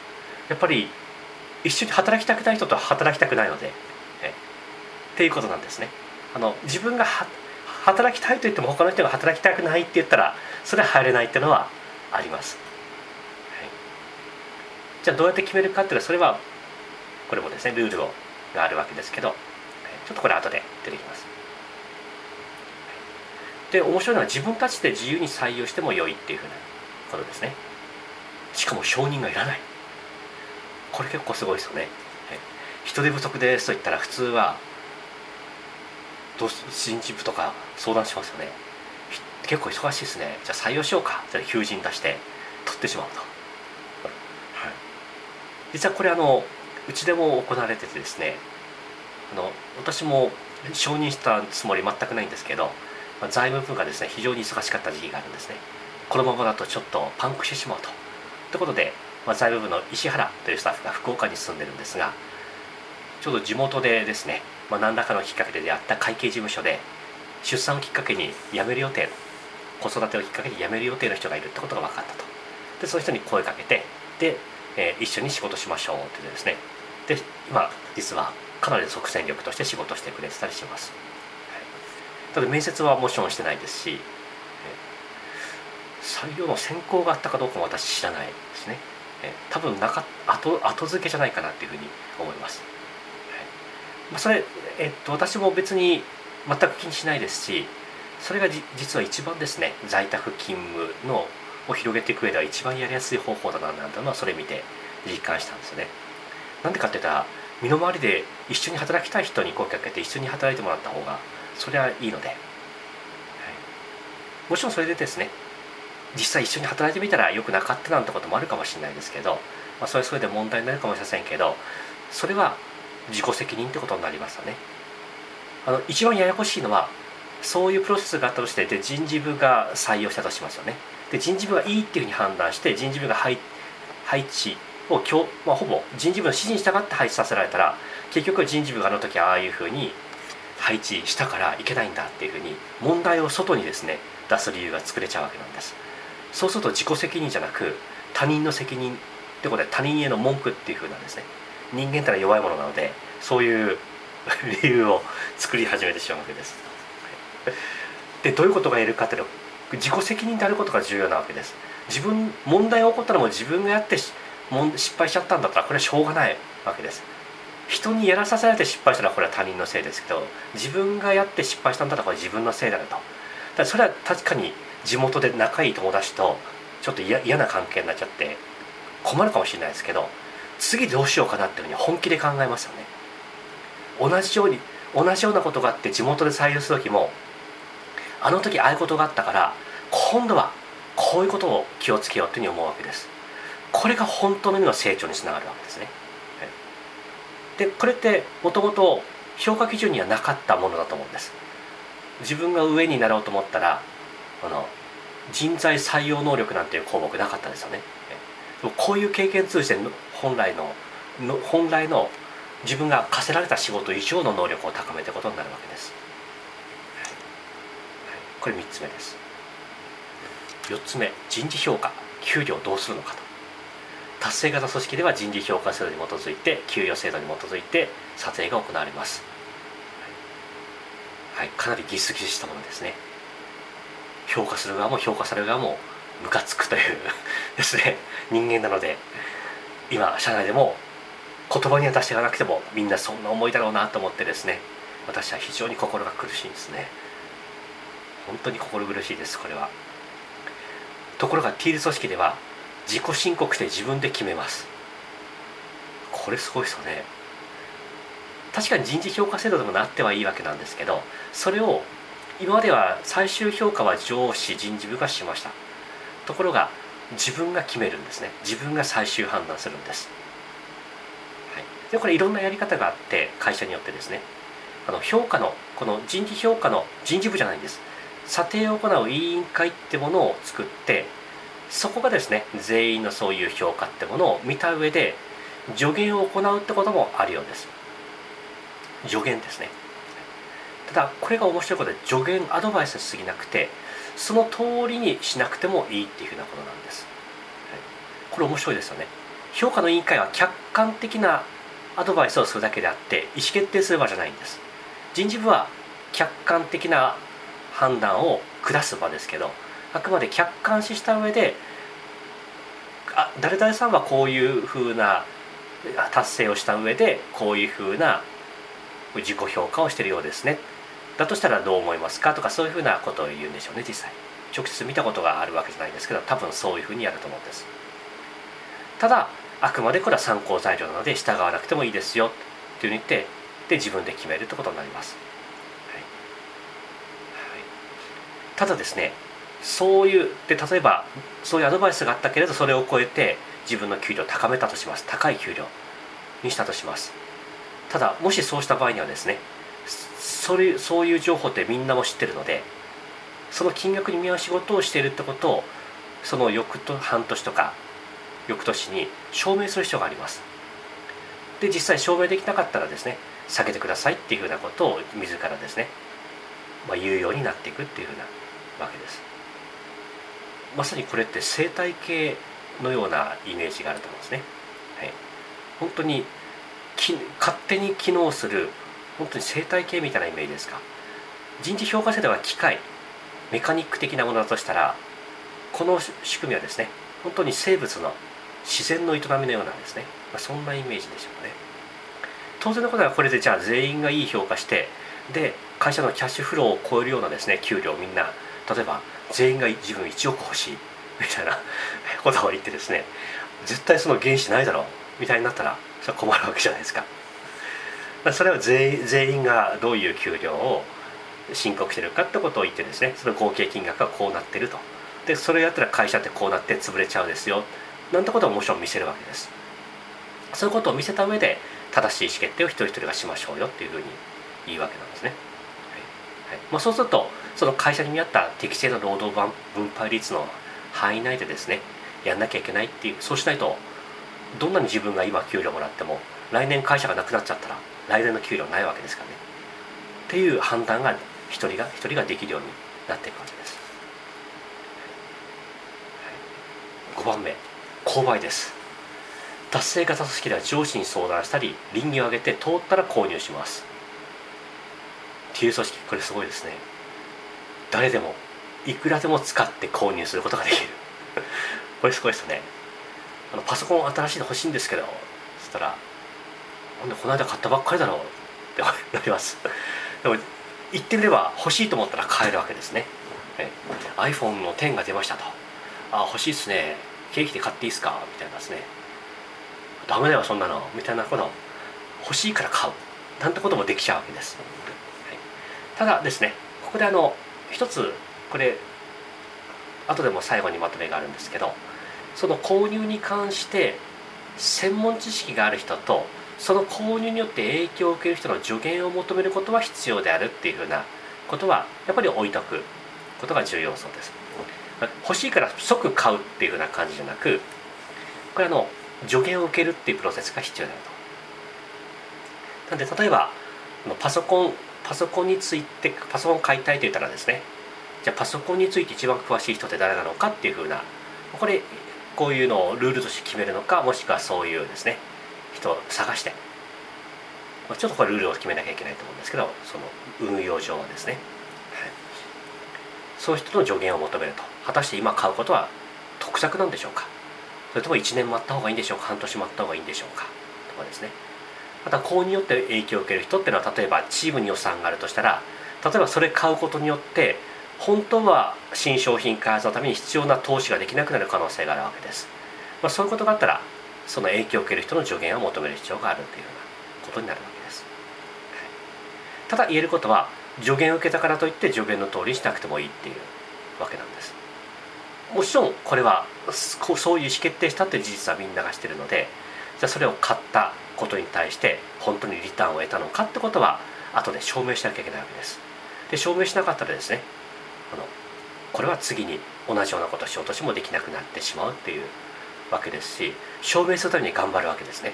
やっぱり一緒に働きたくない人と働きたくないのでっていうことなんですね。あの自分が働きたいと言っても他の人が働きたくないって言ったらそれは入れないっていうのはあります、はい、じゃあどうやって決めるかっていうのはそれはこれもですねルールがあるわけですけどちょっとこれ後で出てきます。で面白いのは自分たちで自由に採用しても良いっていうふうなことですね。しかも承認がいらない。これ結構すごいですよね。人手不足ですと言ったら普通はどう人事部とか相談しますよね。結構忙しいですね。じゃあ採用しようか。じゃあ求人出して取ってしまうと、はい、実はこれあのうちでも行われててですねあの私も承認したつもり全くないんですけどまあ、財務部がですね非常に忙しかった時期があるんですね。このままだとちょっとパンクしてしまうと。ということで、まあ、財務部の石原というスタッフが福岡に住んでるんですがちょうど地元でですね、まあ、何らかのきっかけで出会った会計事務所で出産をきっかけに辞める予定の子育てをきっかけに辞める予定の人がいるってことが分かったと。でその人に声かけてで、えー、一緒に仕事しましょうって言ってですね。で今実はかなり即戦力として仕事してくれてたりします、ただ面接はもちろんしてないですし採用の選考があったかどうかも私知らないですね。多分なか後後付けじゃないかなっていうふうに思います、まあ、それ、えっと、私も別に全く気にしないですしそれが実は一番ですね在宅勤務のを広げていく上では一番やりやすい方法だななんてのはそれ見て実感したんですよね。なんでかって言ったら身の回りで一緒に働きたい人に声かけて一緒に働いてもらった方がそれはいいので、はい、もちろんそれでですね実際一緒に働いてみたらよくなかったなんてこともあるかもしれないですけど、まあ、それはそれで問題になるかもしれませんけどそれは自己責任ってことになりますよね。あの一番ややこしいのはそういうプロセスがあったとしてで人事部が採用したとしますよね。で人事部がいいっていうふうに判断して人事部が配配置を今日、まあ、ほぼ人事部の指示に従って配置させられたら結局人事部があの時ああいうふうに配置したからいけないんだっていうふうに問題を外にですね出す理由が作れちゃうわけなんです。そうすると自己責任じゃなく他人の責任ってことで他人への文句っていうふうなんですね。人間ってのは弱いものなのでそういう (laughs) 理由を作り始めてしまうわけです。でどういうことが言えるかっていうと自己責任であることが重要なわけです。自分問題が起こったらもう自分がやって失敗しちゃったんだったらこれはしょうがないわけです。人にやらさせられて失敗したらこれは他人のせいですけど自分がやって失敗したんだったらこれ自分のせいだと。だそれは確かに地元で仲いい友達とちょっと嫌な関係になっちゃって困るかもしれないですけど次どうしようかなっていうふうに本気で考えますよね。同じように同じようなことがあって地元で採用する時もあの時ああいうことがあったから今度はこういうことを気をつけようというふうに思うわけです。これが本当の意味の成長につながるわけですね。でこれってもともと評価基準にはなかったものだと思うんです。自分が上になろうと思ったらあの人材採用能力なんていう項目なかったですよね。こういう経験通じて本来のの本来の自分が課せられた仕事以上の能力を高めていくことになるわけです、これ3つ目です。4つ目人事評価給料どうするのかと。達成型組織では人事評価制度に基づいて給与制度に基づいて撮影が行われます。はい、かなりギスギスしたものですね。評価する側も評価される側もムカつくという (laughs) ですね。人間なので今社内でも言葉には出していかなくてもみんなそんな思いだろうなと思ってですね私は非常に心が苦しいんですね。本当に心苦しいですこれは。ところがティール組織では自己申告して自分で決めます。これすごいですよね。確かに人事評価制度でもなってはいいわけなんですけどそれを今までは最終評価は上司人事部がしました。ところが自分が決めるんですね。自分が最終判断するんです、はい、でこれいろんなやり方があって会社によってですね。あの評価のこの人事評価の人事部じゃないんです。査定を行う委員会ってものを作ってそこがですね全員のそういう評価ってものを見た上で助言を行うってこともあるようです。助言ですね。ただこれが面白いことで助言アドバイスしすぎなくてその通りにしなくてもいいっていうふうなことなんです、これ面白いですよね。評価の委員会は客観的なアドバイスをするだけであって意思決定する場じゃないんです。人事部は客観的な判断を下す場ですけどあくまで客観視した上であ誰々さんはこういうふうな達成をした上でこういうふうな自己評価をしているようですね。だとしたらどう思いますか？とかそういうふうなことを言うんでしょうね実際。直接見たことがあるわけじゃないですけど多分そういうふうにやると思うんです。ただあくまでこれは参考材料なので従わなくてもいいですよっていうふうに言ってで自分で決めるってことになります、はい。はい、ただですねそういうで例えばそういうアドバイスがあったけれどそれを超えて自分の給料を高めたとします。高い給料にしたとします。ただもしそうした場合にはですねそれそういう情報ってみんなも知ってるのでその金額に見合う仕事をしているってことをその翌と半年とか翌年に証明する必要があります。で実際証明できなかったらですね下げてくださいっていうふうなことを自らですね、まあ、言うようになっていくっていうふうなわけです。まさにこれって生態系のようなイメージがあると思うんですね、はい、本当に勝手に機能する本当に生態系みたいなイメージですか？人事評価制度は機械メカニック的なものだとしたらこの仕組みはですね本当に生物の自然の営みのようなですね、まあ、そんなイメージでしょうね。当然のことはこれでじゃあ全員がいい評価してで会社のキャッシュフローを超えるようなですね給料みんな例えば全員が自分1億欲しいみたいな (laughs) ことを言ってですね絶対その原資ないだろうみたいになったらそれ困るわけじゃないですか。まあそれは全員がどういう給料を申告してるかってことを言ってですねその合計金額がこうなってると。でそれやったら会社ってこうなって潰れちゃうですよ。なんてことをもちろん見せるわけです。そういうことを見せた上で正しい意思決定を一人一人がしましょうよっていうふうに言うわけなんですね、はい。はい。まあ、そうするとその会社に見合った適正な労働分配率の範囲内でですねやんなきゃいけないっていうそうしないとどんなに自分が今給料もらっても来年会社がなくなっちゃったら来年の給料ないわけですからね。っていう判断が一人が一人ができるようになっていくわけです、はい、5番目。購買です。達成型組織では上司に相談したり倫理を上げて通ったら購入します。っていう組織。これすごいですね。誰でもいくらでも使って購入することができる。(laughs) これすごいですね。あのパソコン新しいの欲しいんですけどそしたら「なんでこの間買ったばっかりだろう」ってなります。でも言ってみれば欲しいと思ったら買えるわけですね、はい、iPhone の10が出ましたと「あ欲しいっすね。経費で買っていいっすか?」みたいなですね「ダメだよそんなの」みたいなこと。欲しいから買う。なんてこともできちゃうわけです、はい、ただですねここであの一つこれ後でも最後にまとめがあるんですけどその購入に関して専門知識がある人とその購入によって影響を受ける人の助言を求めることは必要であるっていうふうなことはやっぱり置いとくことが重要そうです。欲しいから即買うっていうふうな感じじゃなくこれあの助言を受けるっていうプロセスが必要であると。なんで例えばパソコンパソコンについてパソコン買いたいと言ったらですねじゃあパソコンについて一番詳しい人って誰なのかっていうふうなこれこういうのをルールとして決めるのかもしくはそういうですね人を探して。まあちょっとこれルールを決めなきゃいけないと思うんですけどその運用上はですね、はい、そういう人の助言を求めると。果たして今買うことは得策なんでしょうか？それとも1年待った方がいいんでしょうか？半年待った方がいいんでしょうか？とかですね。また購入によって影響を受ける人っていうのは例えばチームに予算があるとしたら例えばそれ買うことによって本当は新商品開発のために必要な投資ができなくなる可能性があるわけです、まあ、そういうことがあったらその影響を受ける人の助言を求める必要があるというようなことになるわけです、ただ言えることは助言を受けたからといって助言の通りにしなくてもいいっていうわけなんです。もちろんこれはそういう意思決定したって事実はみんながしてるのでじゃあそれを買ったことに対して本当にリターンを得たのかってことは後で証明しなきゃいけないわけです。で証明しなかったらですねあのこれは次に同じようなことをしようとしてもできなくなってしまうっていうわけですし証明するために頑張るわけですね。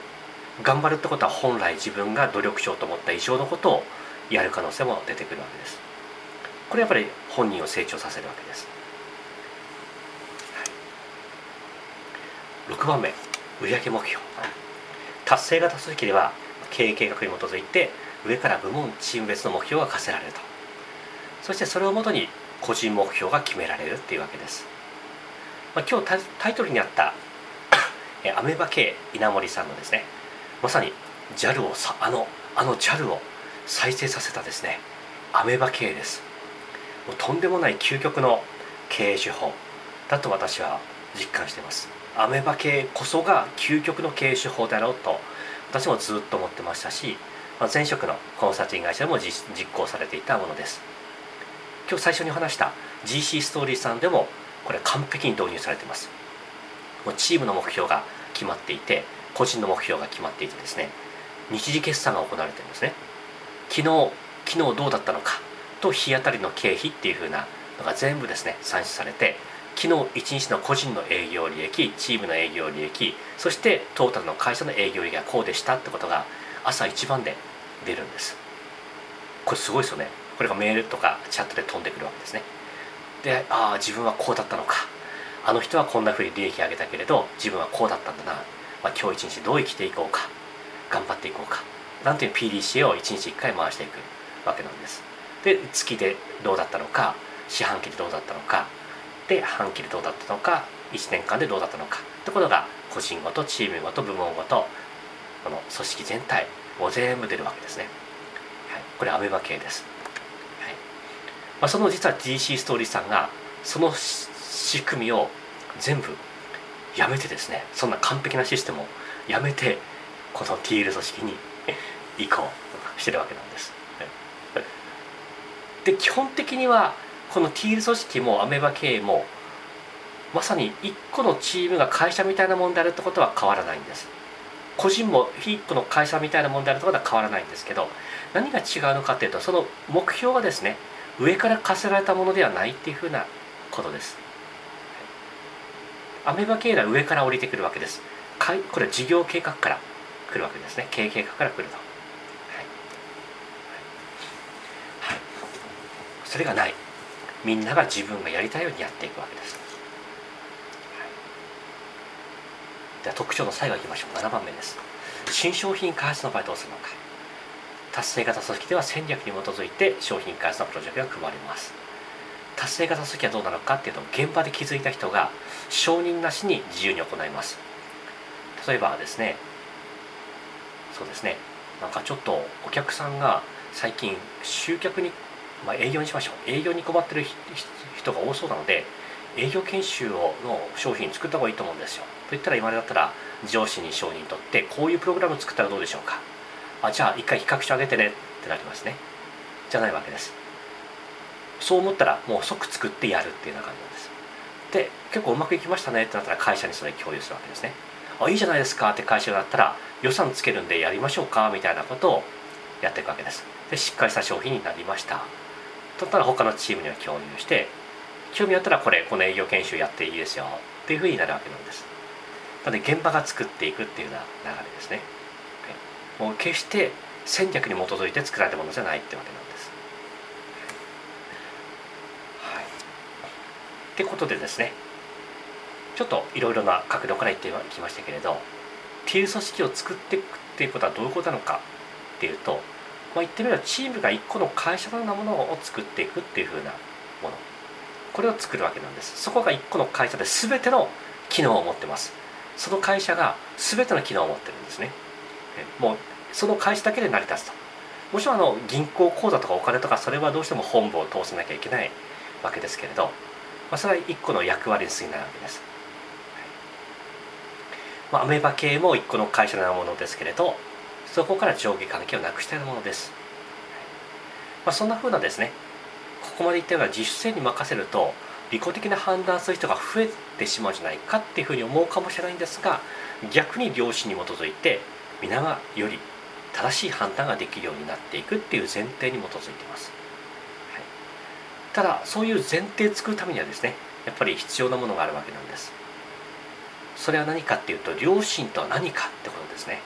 頑張るってことは本来自分が努力しようと思った以上のことをやる可能性も出てくるわけです。これやっぱり本人を成長させるわけです、はい、6番目売上目標。達成型組織では経営計画に基づいて上から部門チーム別の目標が課せられると。そしてそれをもとに個人目標が決められるっていうわけです、まあ、今日タイトルにあったアメバ系稲森さんのですねまさに JAL をさあのあの JAL を再生させたですねアメバ系です。もうとんでもない究極の経営手法だと私は実感しています。アメバ系こそが究極の経営手法だろうと私もずっと思ってましたし前職のコンサルティング会社でも実行されていたものです。今日最初に話した GC ストーリーさんでもこれ完璧に導入されています。もうチームの目標が決まっていて個人の目標が決まっていてですね日時決算が行われてるんですね。昨日昨日どうだったのかと日当たりの経費っていうふうなのが全部ですね算出されて昨日1日の個人の営業利益チームの営業利益そしてトータルの会社の営業利益がこうでしたってことが朝一番で出るんです。これすごいですよね。これがメールとかチャットで飛んでくるわけですね。でああ自分はこうだったのか。あの人はこんなふうに利益上げたけれど自分はこうだったんだな、まあ、今日一日どう生きていこうか。頑張っていこうか。なんていう PDCA を一日一回回していくわけなんです。で月でどうだったのか四半期でどうだったのか。で半期でどうだったのか。1年間でどうだったのか。ってことが個人ごとチームごと部門ごとこの組織全体も全部出るわけですね、はい、これアメバ系です、はい。まあ、その実は DC ストーリーさんがその仕組みを全部やめてですねそんな完璧なシステムをやめてこの TL 組織に移行してるわけなんです。で基本的にはこの TL 組織もアメバ経営もまさに1個のチームが会社みたいなもんであるってことは変わらないんです。個人も1個の会社みたいなもんであるってことは変わらないんですけど何が違うのかっていうとその目標がですね上から課せられたものではないっていうふうなことです。アメバ経営は上から降りてくるわけです。これは事業計画から来るわけですね。経営計画から来ると、はい。はい、それがない。みんなが自分がやりたいようにやっていくわけです、はい、では特徴の最後いきましょう。7番目です。新商品開発の場合どうするのか。達成型組織では戦略に基づいて商品開発のプロジェクトが組まれます。達成型組織はどうなのかっていうと現場で気づいた人が承認なしに自由に行います。例えばですねそうですねなんかちょっとお客さんが最近集客に、まあ、営業にしましょう。営業に困ってる人が多そうなので営業研修をの商品作った方がいいと思うんですよ。と言ったら今までだったら上司に承認取ってこういうプログラム作ったらどうでしょうか。あじゃあ一回比較書上げてね。ってなりますね。じゃないわけです。そう思ったらもう即作ってやるっていうような感じ。で結構うまくいきましたねってなったら会社にそれ共有するわけですね。あいいじゃないですかって会社がなったら予算つけるんでやりましょうかみたいなことをやっていくわけです。でしっかりした商品になりました。とったら他のチームには共有して興味あったらこれこの営業研修やっていいですよっていうふうになるわけなんです。なので現場が作っていくっていうような流れですね。もう決して戦略に基づいて作られたものじゃないってわけなんですはいってことでですねちょっといろいろな角度から言ってきましたけれど T 組織を作っていくっていうことはどういうことなのかっていうと、まあ、言ってみればチームが一個の会社のようなものを作っていくっていうふうなもの。これを作るわけなんです。そこが一個の会社で全ての機能を持ってます。その会社が全ての機能を持ってるんですね。もうその会社だけで成り立つと。もちろんあの銀行口座とかお金とかそれはどうしても本部を通さなきゃいけないわけですけれど、まあ、それは一個の役割に過ぎないわけです。まあ、アメバ系も一個の会社のものですけれどそこから上下関係をなくしたようなものです、まあ、そんなふうなですねここまで言ったような自主性に任せると利己的な判断する人が増えてしまうんじゃないかっていうふうに思うかもしれないんですが逆に良心に基づいて皆がより正しい判断ができるようになっていくっていう前提に基づいています、ただそういう前提作るためにはですねやっぱり必要なものがあるわけなんです。それは何かっていうと良心とは何かってことですね、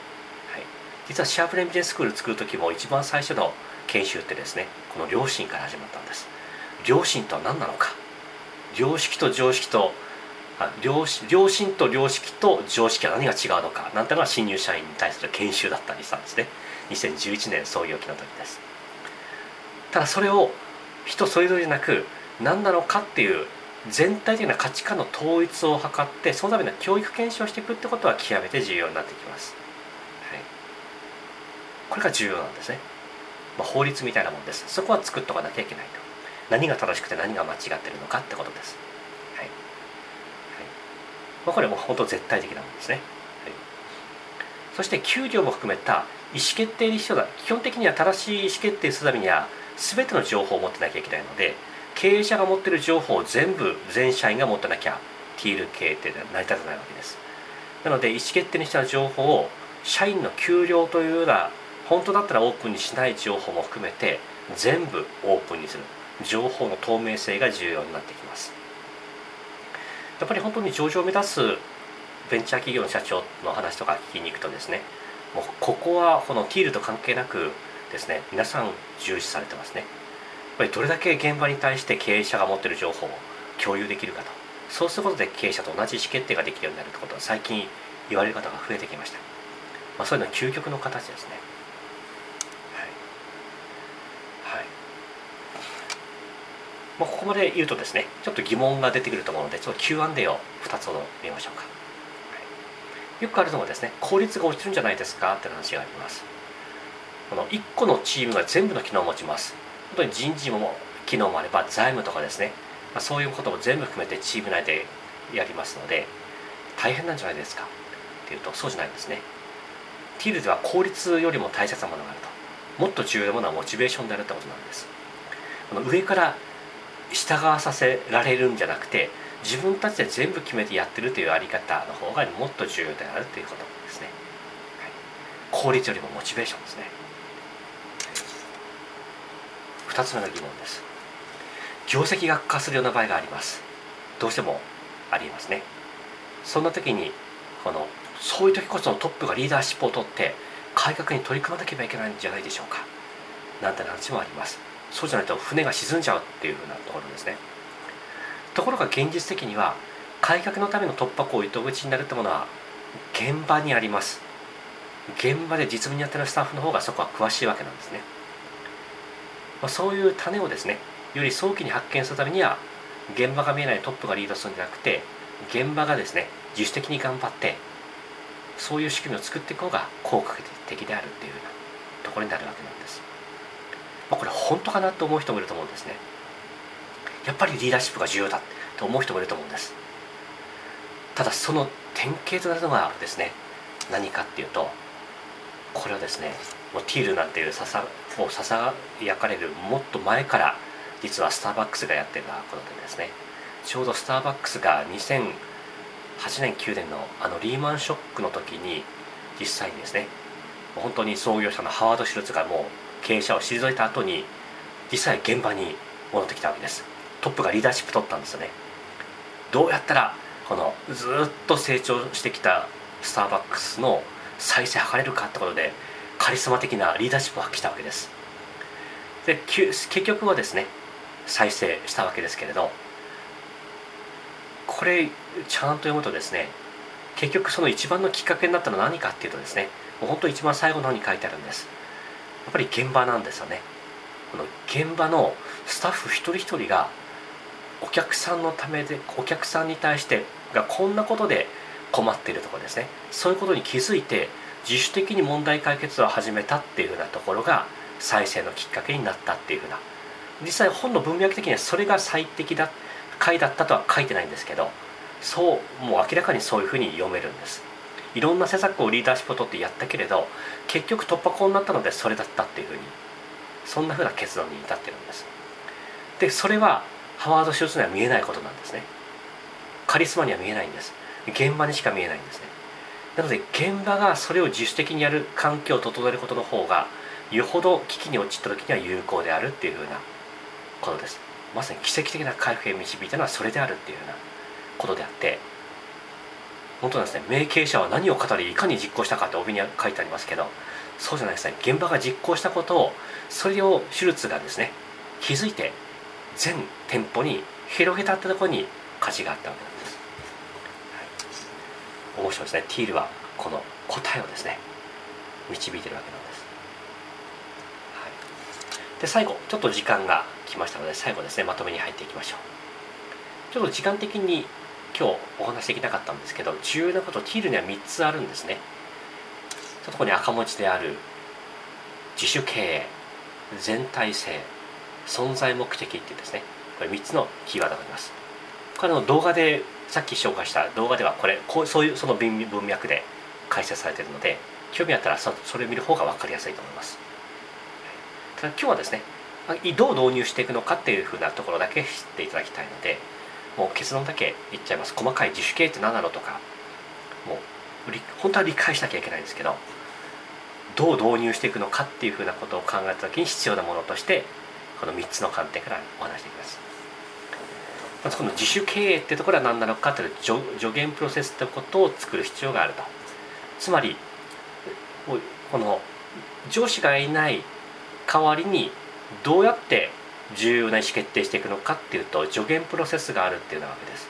はい、実はシャープレンビジネススクール作る時も一番最初の研修ってですねこの良心から始まったんです。良心とは何なのか。良識と常識とあ良良心と良識と常識は何が違うのか。なんてのは新入社員に対する研修だったりしたんですね。2011年創業期の時です。ただそれを人それぞれじゃなく何なのかっていう全体的な価値観の統一を図ってそのための教育検証していくってことは極めて重要になってきます、はい、これが重要なんですね、まあ、法律みたいなもんです。そこは作っとかなきゃいけないと。何が正しくて何が間違ってるのかってことです、はい。はい。まあ、これも本当絶対的なもんですね、はい、そして給料も含めた意思決定に必要だ。基本的には正しい意思決定するためには全ての情報を持ってなきゃいけないので経営者が持ってる情報を全部全社員が持ってなきゃティール経営って成り立たないわけです。なので意思決定にした情報を社員の給料というような本当だったらオープンにしない情報も含めて全部オープンにする。情報の透明性が重要になってきます。やっぱり本当に上場を目指すベンチャー企業の社長の話とか聞きに行くとですねもうここはこのティールと関係なくですね皆さん重視されてますね。やっぱりどれだけ現場に対して経営者が持っている情報を共有できるかと。そうすることで経営者と同じ意思決定ができるようになるということは最近言われる方が増えてきました、まあ、そういうのは究極の形ですね。はい、はい。まあ、ここまで言うとですねちょっと疑問が出てくると思うのでちょっと Q&A を2つほど見ましょうか、よくあるのはですね効率が落ちるんじゃないですかって話があります。この1個のチームが全部の機能を持ちます。本当に人事も機能もあれば財務とかですね。まあ、そういうことも全部含めてチーム内でやりますので大変なんじゃないですか。っていうとそうじゃないんですね。ティールでは効率よりも大切なものがあると。もっと重要なものはモチベーションであるってことなんです。この上から従わさせられるんじゃなくて自分たちで全部決めてやってるというあり方の方がもっと重要であるということですね、はい、効率よりもモチベーションですね。2つ目の疑問です。業績が悪化するような場合があります。どうしてもありえますね。そんな時にこのそういう時こそトップがリーダーシップを取って改革に取り組まなければいけないんじゃないでしょうか。なんて話もあります。そうじゃないと船が沈んじゃうっていうふうなところですね。ところが現実的には改革のための突破口糸口になるってものは現場にあります。現場で実務にやってるスタッフの方がそこは詳しいわけなんですね、まあ、そういう種をですねより早期に発見するためには現場が見えないトップがリードするんじゃなくて現場がですね自主的に頑張ってそういう仕組みを作っていく方が効果的であるっていうようなところになるわけなんです、まあ、これ本当かなと思う人もいると思うんですね。やっぱりリーダーシップが重要だと思う人もいると思うんです。ただその典型となるのがですね何かっていうとこれはですねもうティールなんていうささもうささやかれるもっと前から実はスターバックスがやってることでですね。ちょうどスターバックスが2008年9年のあのリーマンショックの時に実際にですね本当に創業者のハワード・シュルツがもう経営者を退いた後に実際現場に戻ってきたわけです。トップがリーダーシップ取ったんですよね。どうやったらこのずっと成長してきたスターバックスの再生図れるかってことでカリスマ的なリーダーシップを発揮したわけです。で結局はですね再生したわけですけれどこれちゃんと読むとですね結局その一番のきっかけになったのは何かっていうとですねもう本当一番最後の方に書いてあるんです。やっぱり現場なんですよね。この現場のスタッフ一人一人がお客さんのためでお客さんに対してがこんなことで困っているところですねそういうことに気づいて自主的に問題解決を始めたっていうふうなところが再生のきっかけになったっていうふうな。実際本の文脈的にはそれが最適だ回だったとは書いてないんですけどそうもう明らかにそういうふうに読めるんです。いろんな施策をリーダーシップを取ってやったけれど結局突破口になったのでそれだったっていうふうにそんなふうな結論に至ってるんです。でそれはハワード・シューツには見えないことなんですね。カリスマには見えないんです。現場にしか見えないんですなので現場がそれを自主的にやる環境を整えることの方がよほど危機に陥った時には有効であるっていうふうなことです。まさに奇跡的な回復へ導いたのはそれであるっていうようなことであって本当なんですね名経者は何を語りいかに実行したかって帯に書いてありますけどそうじゃないですね現場が実行したことをそれを手術がですね気づいて全店舗に広げたってところに価値があったわけです、面白いですね。ティールはこの答えをですね導いてるわけなんです、はい、で最後ちょっと時間がきましたので最後ですねまとめに入っていきましょう。ちょっと時間的に今日お話できなかったんですけど重要なことティールには3つあるんですね。そこに赤文字である自主経営全体性存在目的っていうですね。これ3つのキーワードがあります。これの動画でさっき紹介した動画ではこれこうそういうその文脈で解説されているので興味あったらそれを見る方が分かりやすいと思います。ただ今日はですねどう導入していくのかっていうふうなところだけ知っていただきたいのでもう結論だけ言っちゃいます。細かい自主経営って何なのとかもう本当は理解しなきゃいけないんですけどどう導入していくのかっていうふうなことを考えた時に必要なものとしてこの3つの観点からお話していきます。まずこの自主経営ってところは何なのかという助助言プロセスってことを作る必要があると。つまりこの上司がいない代わりにどうやって重要な意思決定していくのかっていうと助言プロセスがあるっていうなわけです。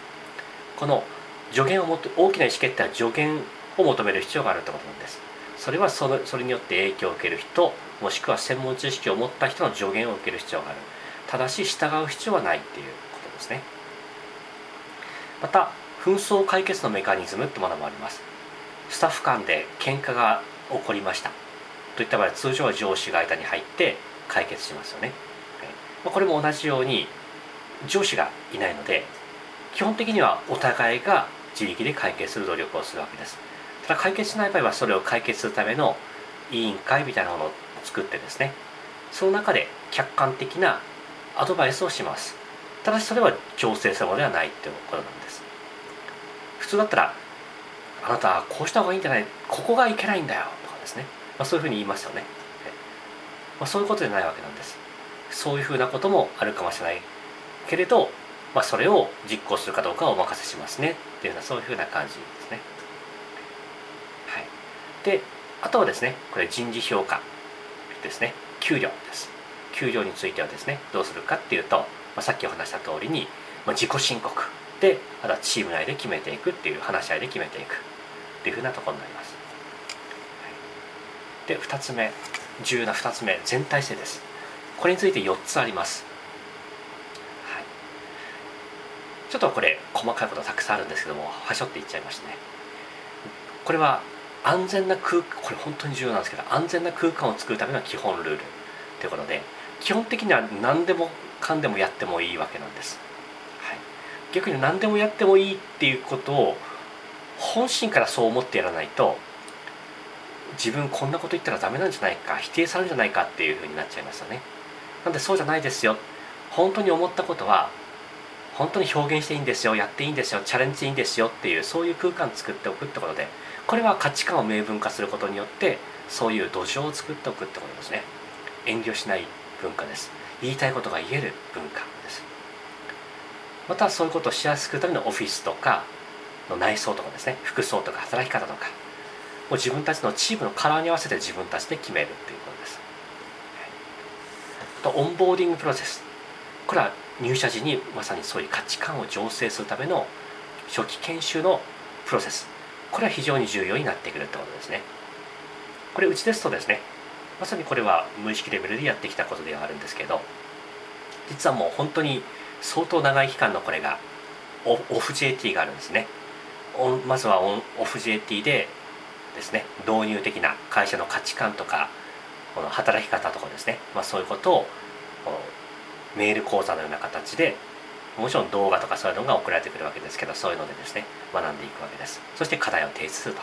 この助言をもって大きな意思決定は助言を求める必要があるってことなんです。それはそのそれによって影響を受ける人もしくは専門知識を持った人の助言を受ける必要がある。ただし従う必要はないっていうことですね。また紛争解決のメカニズムってものもあります。スタッフ間で喧嘩が起こりました。といった場合通常は上司が間に入って解決しますよね。これも同じように上司がいないので基本的にはお互いが自力で解決する努力をするわけです。ただ解決しない場合はそれを解決するための委員会みたいなものを作ってですね。その中で客観的なアドバイスをします。ただしそれは強制するものではないっていうことなんです。通だったらあなたはこうした方がいいんじゃないここがいけないんだよとかですね、まあ、そういうふうに言いますよね、まあ、そういうことじゃないわけなんです。そういうふうなこともあるかもしれないけれど、まあ、それを実行するかどうかはお任せしますね。っていうようなそういうふうな感じですね。はい。であとはですねこれ人事評価ですね。給料です。給料についてはですねどうするかっていうと、まあ、さっきお話した通りに、まあ、自己申告。であとはチーム内で決めていくっていう話し合いで決めていく。っていうふうなところになります、で2つ目。重要な2つ目全体性です。これについて4つあります、はい、ちょっとこれ細かいことたくさんあるんですけどもはしょっていっちゃいましたね。これは安全な空これ本当に重要なんですけど安全な空間を作るための基本ルールということで基本的には何でもかんでもやってもいいわけなんです、逆に何でもやってもいいっていうことを本心からそう思ってやらないと自分こんなこと言ったらダメなんじゃないか否定されるんじゃないかっていうふうになっちゃいますよね。なんでそうじゃないですよ。本当に思ったことは本当に表現していいんですよやっていいんですよチャレンジいいんですよっていうそういう空間作っておくってことでこれは価値観を明文化することによってそういう土壌を作っておくってことですね。遠慮しない文化です。言いたいことが言える文化。またそういうことをしやすくためのオフィスとかの内装とかですね服装とか働き方とかもう自分たちのチームのカラーに合わせて自分たちで決めるっていうことです、とオンボーディングプロセス。これは入社時にまさにそういう価値観を醸成するための初期研修のプロセス。これは非常に重要になってくるってことですね。これうちですとですねまさにこれは無意識レベルでやってきたことではあるんですけど実はもう本当に相当長い期間のこれがオフ JT があるんですね。まずはオフ JT でですね導入的な会社の価値観とかこの働き方とかですね、まあ、そういうことをメール講座のような形でもちろん動画とかそういうのが送られてくるわけですけどそういうのでですね学んでいくわけです。そして課題を提出すると。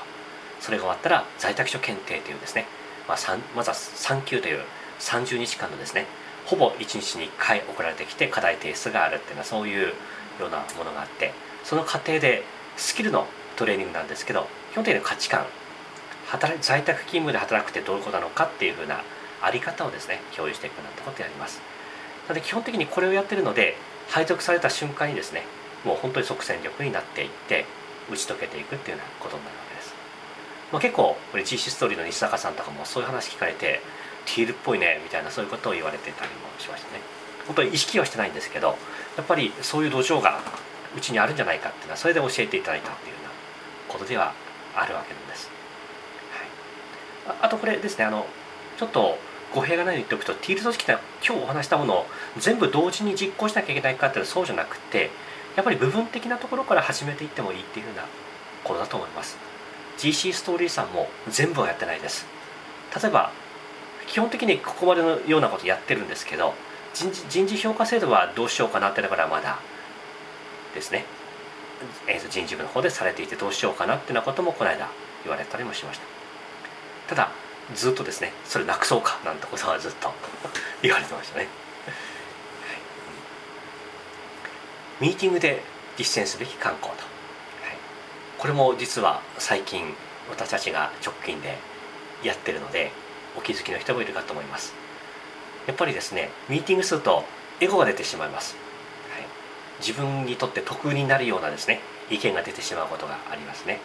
それが終わったら在宅所検定というですね、まあ、まずは3級という30日間のですねほぼ1日に1回送られてきて課題提出があるっていうのはそういうようなものがあってその過程でスキルのトレーニングなんですけど基本的に価値観働在宅勤務で働くってどういうことなのかっていうふうなあり方をですね共有していくなんてことやります。なので基本的にこれをやってるので配属された瞬間にですねもう本当に即戦力になっていって打ち解けていくっていうようなことになるわけです、まあ、結構これ GC ストーリーの西坂さんとかもそういう話聞かれてティールっぽいねみたいなそういうことを言われてたりもしましたね。本当に意識はしてないんですけどやっぱりそういう土壌がうちにあるんじゃないかっていうのはそれで教えていただいたっていうようなことではあるわけなんです。あとこれですねあのちょっと語弊がないように言っておくとティール組織って今日お話したものを全部同時に実行しなきゃいけないかっていうとそうじゃなくてやっぱり部分的なところから始めていってもいいっていうふうなことだと思います。GC ストーリーさんも全部はやってないです。例えば基本的にここまでのようなことやってるんですけど人事人事評価制度はどうしようかなってだからまだですね、えー、と人事部の方でされていてどうしようかなってなこともこの間言われたりもしました。ただずっとですねそれなくそうかなんてことはずっと (laughs) 言われてましたね、はい、ミーティングで実践すべき観光と、はい、これも実は最近私たちが直近でやってるのでお気づきの人もいるかと思います。やっぱりですねミーティングするとエゴが出てしまいます、はい、自分にとって得になるようなですね意見が出てしまうことがありますね。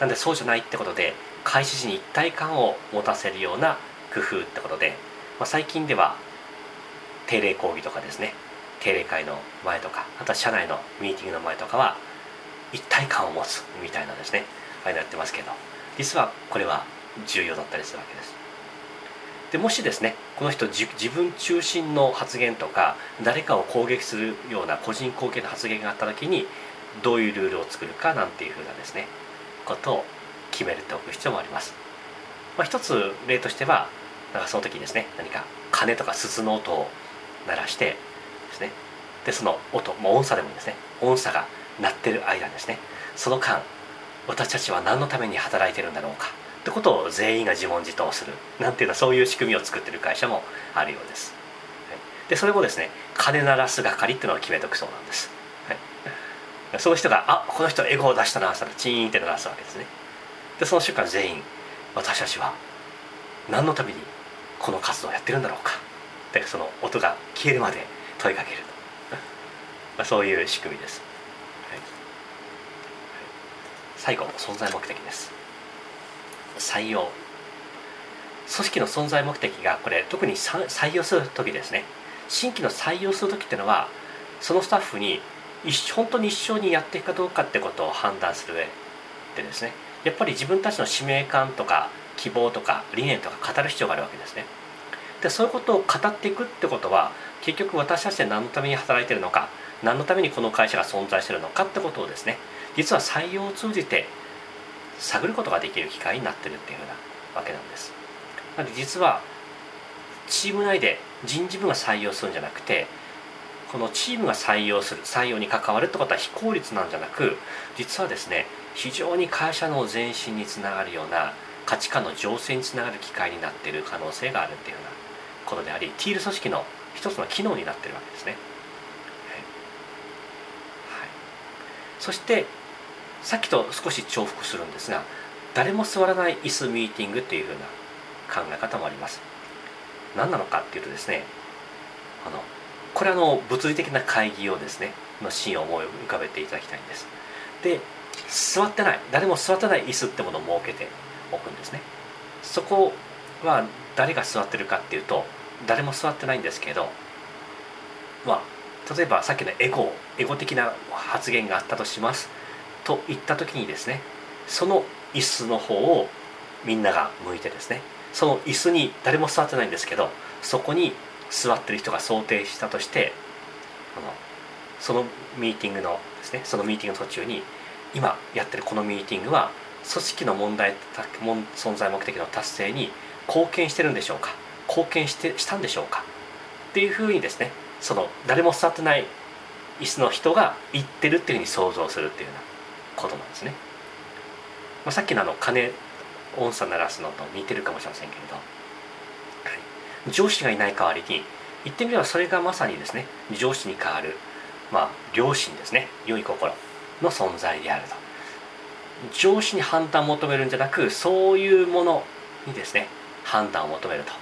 なんでそうじゃないってことで開始時に一体感を持たせるような工夫ってことで、まあ、最近では定例講義とかですね定例会の前とかあとは社内のミーティングの前とかは一体感を持つみたいなですねああいうのやってますけど実はこれは重要だったりするわけです。でもしですねこの人自分中心の発言とか誰かを攻撃するような個人攻撃の発言があった時にどういうルールを作るかなんていうふうなですねことを決めておく必要もあります、まあ、一つ例としてはなんかその時ですね何か鐘とか鈴の音を鳴らしてですね。でその音もう音差でもいいですね。音差が鳴ってる間ですね。その間私たちは何のために働いてるんだろうか。ってことを全員が自問自答する。なんていうのはそういう仕組みを作ってる会社もあるようです、はい、でそれもですね鐘鳴らす係っていうのを決めとくそうなんです、はい、その人があこの人エゴを出したなしたらチーンって鳴らすわけですね。でその瞬間全員私たちは何のためにこの活動をやってるんだろうか。でその音が消えるまで問いかけるまあ、そういう仕組みです、はい、最後存在目的です。採用。組織の存在目的がこれ特に採用する時ですね。新規の採用する時っていうのはそのスタッフに本当に一緒にやっていくかどうかってことを判断する上でですね。やっぱり自分たちの使命感とか希望とか理念とか語る必要があるわけですね。でそういうことを語っていくってことは結局私たちで何のために働いてるのか何のためにこの会社が存在してるのかってことをですね実は採用を通じて探ることができる機会になってるっていうふうなわけなんです。なので実はチーム内で人事部が採用するんじゃなくてこのチームが採用する採用に関わるってことは非効率なんじゃなく実はですね非常に会社の前進につながるような価値観の醸成につながる機会になっている可能性があるっていうようなことでありティール組織の一つの機能になってるわけですね、はい、そしてさっきと少し重複するんですが誰も座らない椅子ミーティングっていうふうな考え方もあります。何なのかっていうとですねあのこれはの物理的な会議をですねのシーンを思い浮かべていただきたいんです。で座ってない誰も座ってない椅子ってものを設けておくんですね。そこは誰が座ってるかっていうと誰も座ってないんですけどまあ例えばさっきのエゴエゴ的な発言があったとします。と言った時にですねその椅子の方をみんなが向いてですねその椅子に誰も座ってないんですけどそこに座ってる人が想定したとしてそのミーティングのですねそのミーティングの途中に今やってるこのミーティングは組織の問題存在目的の達成に貢献してるんでしょうか貢献してしたんでしょうかっていうふうにですねその誰も座ってない椅子の人が言ってるっていうふうに想像するっていうようなことなんですね、まあ、さっきのあの鐘音差鳴らすのと似てるかもしれませんけれど、はい、上司がいない代わりに言ってみればそれがまさにですね上司に代わるまあ良心ですね。良い心の存在であると。上司に判断を求めるんじゃなくそういうものにですね判断を求めると。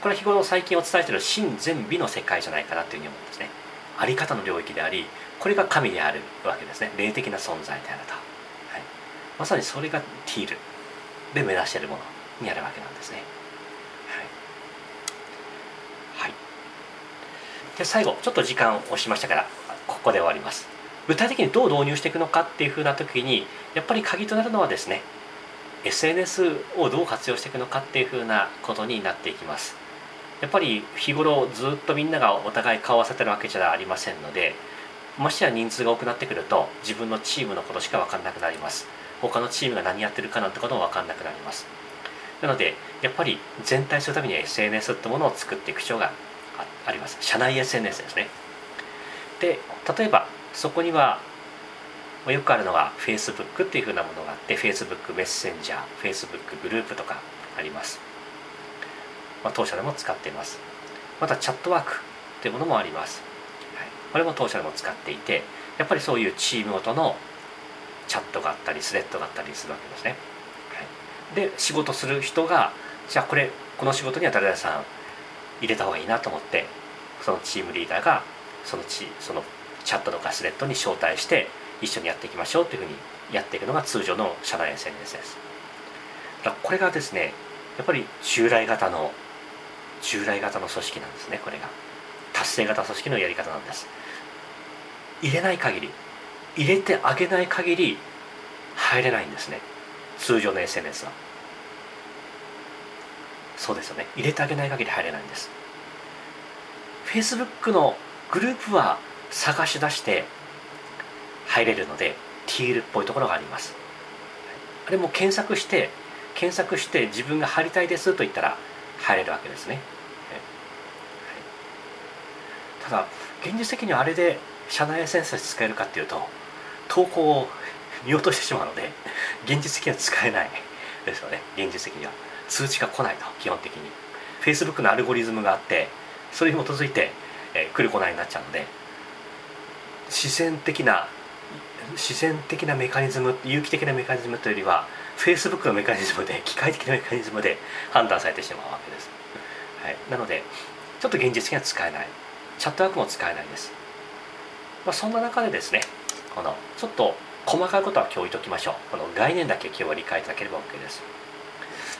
これは日頃最近お伝えしている真善美の世界じゃないかなというふうに思うんですね。あり方の領域でありこれが神であるわけですね。霊的な存在であると、はい、まさにそれがティールで目指しているものにあるわけなんですね。はい、はい、で最後ちょっと時間を押しましたからここで終わります。具体的にどう導入していくのかっていうふうな時にやっぱり鍵となるのはですね SNS をどう活用していくのかっていうふうなことになっていきます。やっぱり日頃ずっとみんながお互い顔を合わせてるわけじゃありませんのでましてや人数が多くなってくると自分のチームのことしか分かんなくなります。他のチームが何やってるかなんてことも分かんなくなります。なのでやっぱり全体するためには SNS ってものを作っていく必要があります。社内 SNS ですね。で例えばそこにはよくあるのが Facebook っていうふうなものがあって Facebook メッセンジャー Facebook グループとかあります、まあ、当社でも使っています。またチャットワークっていうものもあります。これも当社でも使っていてやっぱりそういうチームごとのチャットがあったりスレッドがあったりするわけですね、はい、で仕事する人がじゃあこれこの仕事には誰々さん入れた方がいいなと思ってそのチームリーダーがそのチそのチャットとかスレッドに招待して一緒にやっていきましょうというふうにやっていくのが通常の社内 SNS です。だこれがですねやっぱり従来型の従来型の組織なんですねこれが。達成型組織のやり方なんです。入れない限り入れてあげない限り入れないんですね。通常の SNS は。そうですよね。入れてあげない限り入れないんです。Facebook のグループは探し出して入れるのでティールっぽいところがあります。あれも検索して検索して自分が入りたいですと言ったら入れるわけですね。ただ現実的にはあれで社内センサー使えるかっていうと投稿を見落としてしまうので現実的には使えないですよね。現実的には。通知が来ないと基本的に。Facebook のアルゴリズムがあってそれに基づいて、えー、来る来ないになっちゃうので自然的な自然的なメカニズム有機的なメカニズムというよりは Facebook のメカニズムで機械的なメカニズムで判断されてしまうわけです、はい、なのでちょっと現実的には使えない。 Chatwork も使えないです、まあ、そんな中でですねこのちょっと細かいことは今日置いときましょう。この概念だけ今日は理解いただければ OK です。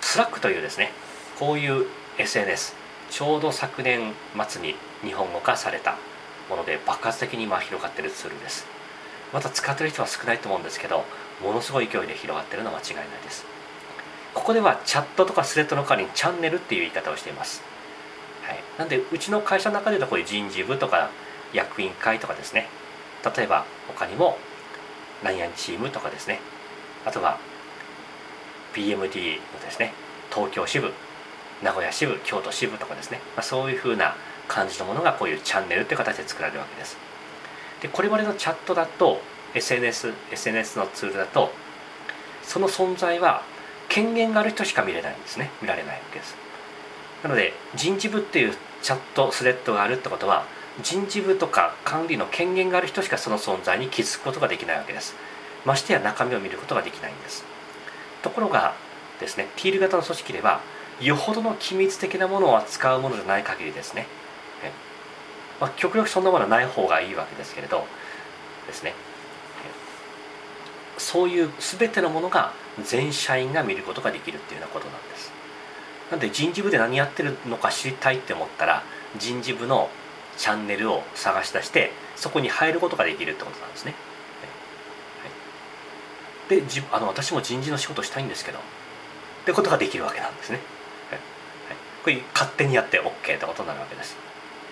Slack というですねこういう SNS ちょうど昨年末に日本語化されたもので爆発的に今広がっているツールです。また使ってる人は少ないと思うんですけどものすごい勢いで広がっているのは間違いないです。ここではチャットとかスレッドの代わりにチャンネルっていう言い方をしています。はい、なんでうちの会社の中でこういう人事部とか役員会とかですね。例えば他にも何々チームとかですね。あとは BMD のですね東京支部名古屋支部京都支部とかですね、まあ、そういうふうな感じのものがこういうチャンネルという形で作られるわけです。でこれまでのチャットだと SNS, SNS のツールだとその存在は権限がある人しか見れないんですね。見られないわけです。なので人事部っていうチャットスレッドがあるってことは人事部とか管理の権限がある人しかその存在に気づくことができないわけです。ましてや中身を見ることができないんです。ところがですねティール型の組織ではよほどの機密的なものを扱うものじゃない限りですね、まあ、極力そんなものはない方がいいわけですけれどですねそういう全てのものが全社員が見ることができるっていうようなことなんです。なんで人事部で何やってるのか知りたいって思ったら人事部のチャンネルを探し出してそこに入ることができるってことなんですね。はい、でじあの私も人事の仕事したいんですけどってことができるわけなんですね。はい、これ勝手にやって OK ってことになるわけです。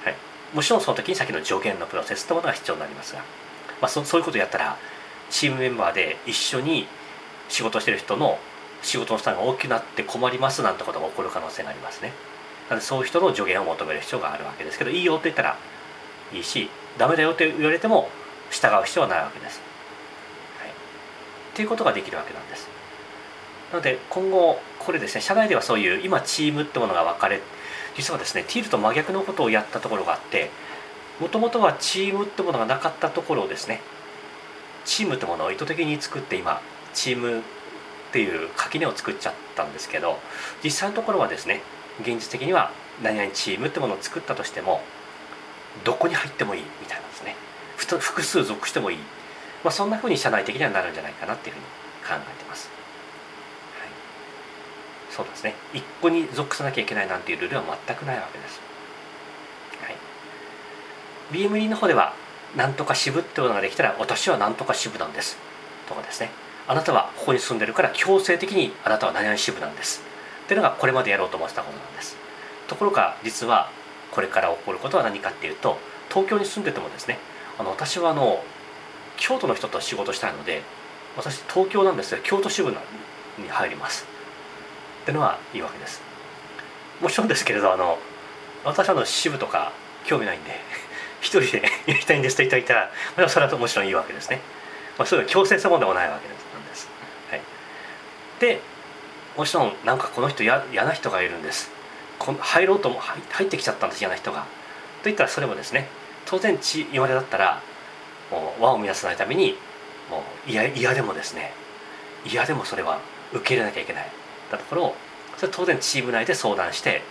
はい、もちろんその時に先の助言のプロセスってものが必要になりますが、まあ、そそういうことをやったらチームメンバーで一緒に仕事してる人の仕事の負担が大きくなって困りますなんてことが起こる可能性がありますねなのでそういう人の助言を求める必要があるわけですけどいいよって言ったらいいしダメだよって言われても従う必要はないわけです、はい、っていうことができるわけなんです。なので今後これですね社内ではそういう今チームってものが分かれ実はですねティールと真逆のことをやったところがあってもともとはチームってものがなかったところをですねチームってものを意図的に作って今チームっていう垣根を作っちゃったんですけど実際のところはですね現実的には何々チームってものを作ったとしてもどこに入ってもいいみたいなんですね。複数属してもいい、まあ、そんなふうに社内的にはなるんじゃないかなっていうふうに考えてます、はい、そうですね。一個に属さなきゃいけないなんていうルールは全くないわけです、はい、BMD の方ではなんとか支部ってものができたら私はなんとか支部なんです。とかですね。あなたはここに住んでるから強制的にあなたは何々支部なんです。っていうのがこれまでやろうと思ってたことなんです。ところが実はこれから起こることは何かっていうと東京に住んでてもですねあの私はあの京都の人と仕事したいので私東京なんですが京都支部に入ります。っていうのはいいわけです。もちろんですけれどあの私はの支部とか興味ないんで (laughs) 一人で (laughs) やりたいんですと言ったらまあ、それはもちろんいいわけですね、まあ、そういう強制したものでもないわけなんです。はい。でもちろんなんかこの人嫌な人がいるんです。この入ろうとも入ってきちゃったんです嫌な人が。と言ったらそれもですね当然血言われだったらもう和を乱さないためにもう嫌でもですね嫌でもそれは受け入れなきゃいけない。だところをそれ当然チーム内で相談して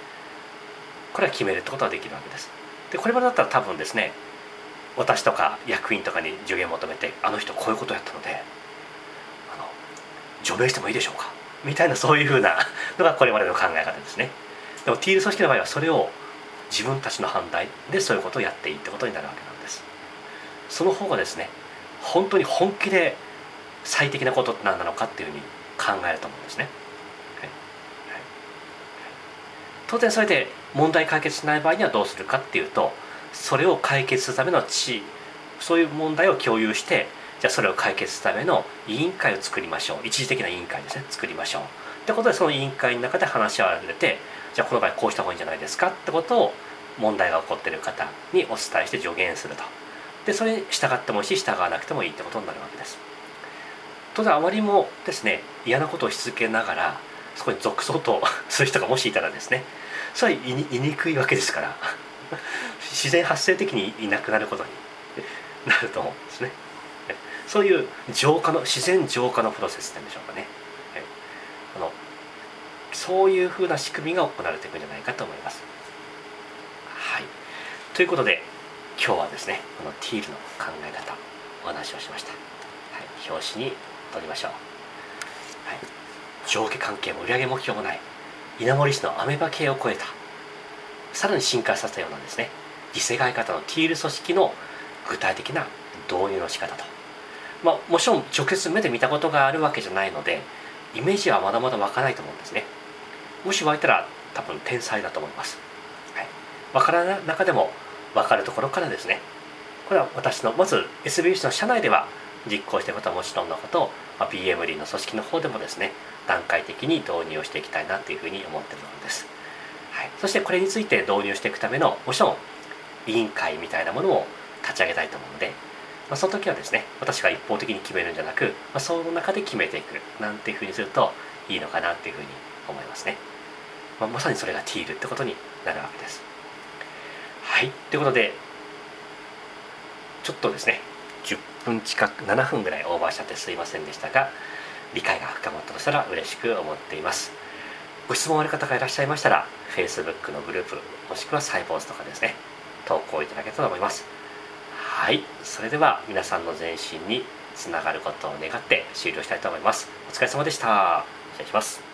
これは決めるってことができるわけです。でこれまでだったら多分ですね私とか役員とかに助言求めてあの人こういうことやったのであの除名してもいいでしょうか？みたいなそういうふうなのがこれまでの考え方ですね。でもティール組織の場合はそれを自分たちの判断でそういうことをやっていいってことになるわけなんです。その方がですね本当に本気で最適なことって何なのかっていうふうに考えると思うんですね、はい。はい、当然それで問題解決しない場合にはどうするかっていうとそれを解決するための知そういう問題を共有してじゃあそれを解決するための委員会を作りましょう。一時的な委員会ですね。作りましょう。ってことでその委員会の中で話し合われてじゃあこの場合こうした方がいいんじゃないですかってことを問題が起こっている方にお伝えして助言すると。でそれに従ってもいいし従わなくてもいいってことになるわけです。当然あまりもですね嫌なことをし続けながらそこに属そうとする人がもしいたらですねそれは言いにくいわけですから。自然発生的にいなくなることになると思うんですね。そういう浄化の自然浄化のプロセスってんでしょうかね。はい。あのそういうふうな仕組みが行われていくんじゃないかと思います。はい。ということで今日はですねこのティールの考え方お話をしました、はい、表紙に取りましょう、はい、上下関係も売上目標もない。稲森市のアメバ系を超えた。さらに進化させたようなですね次世代型のティール組織の具体的な導入の仕方と。まあもちろん直接目で見たことがあるわけじゃないのでイメージはまだまだ湧かないと思うんですね。もし湧いたら多分天才だと思います、はい、分からない中でも分かるところからですね。これは私のまず SBC の社内では実行していることはもちろんのこと、まあ、BMD の組織の方でもですね段階的に導入をしていきたいなというふうに思っているのです、はい、そしてこれについて導入していくためのもちろん委員会みたいなものを立ち上げたいと思うので、まあ、その時はですね私が一方的に決めるんじゃなく、まあ、その中で決めていくなんていうふうにするといいのかなっていうふうに思いますね、まあ、まさにそれがティールってことになるわけです。はい。ということでちょっとですね10分近く7分ぐらいオーバーしちゃってすいませんでしたが理解が深まったとしたら嬉しく思っています。ご質問ある方がいらっしゃいましたら Facebook のグループもしくはサイボーズとかですね投稿いただけたらと思います。はい。それでは皆さんの全身につながることを願って終了したいと思います。お疲れ様でした。失礼します。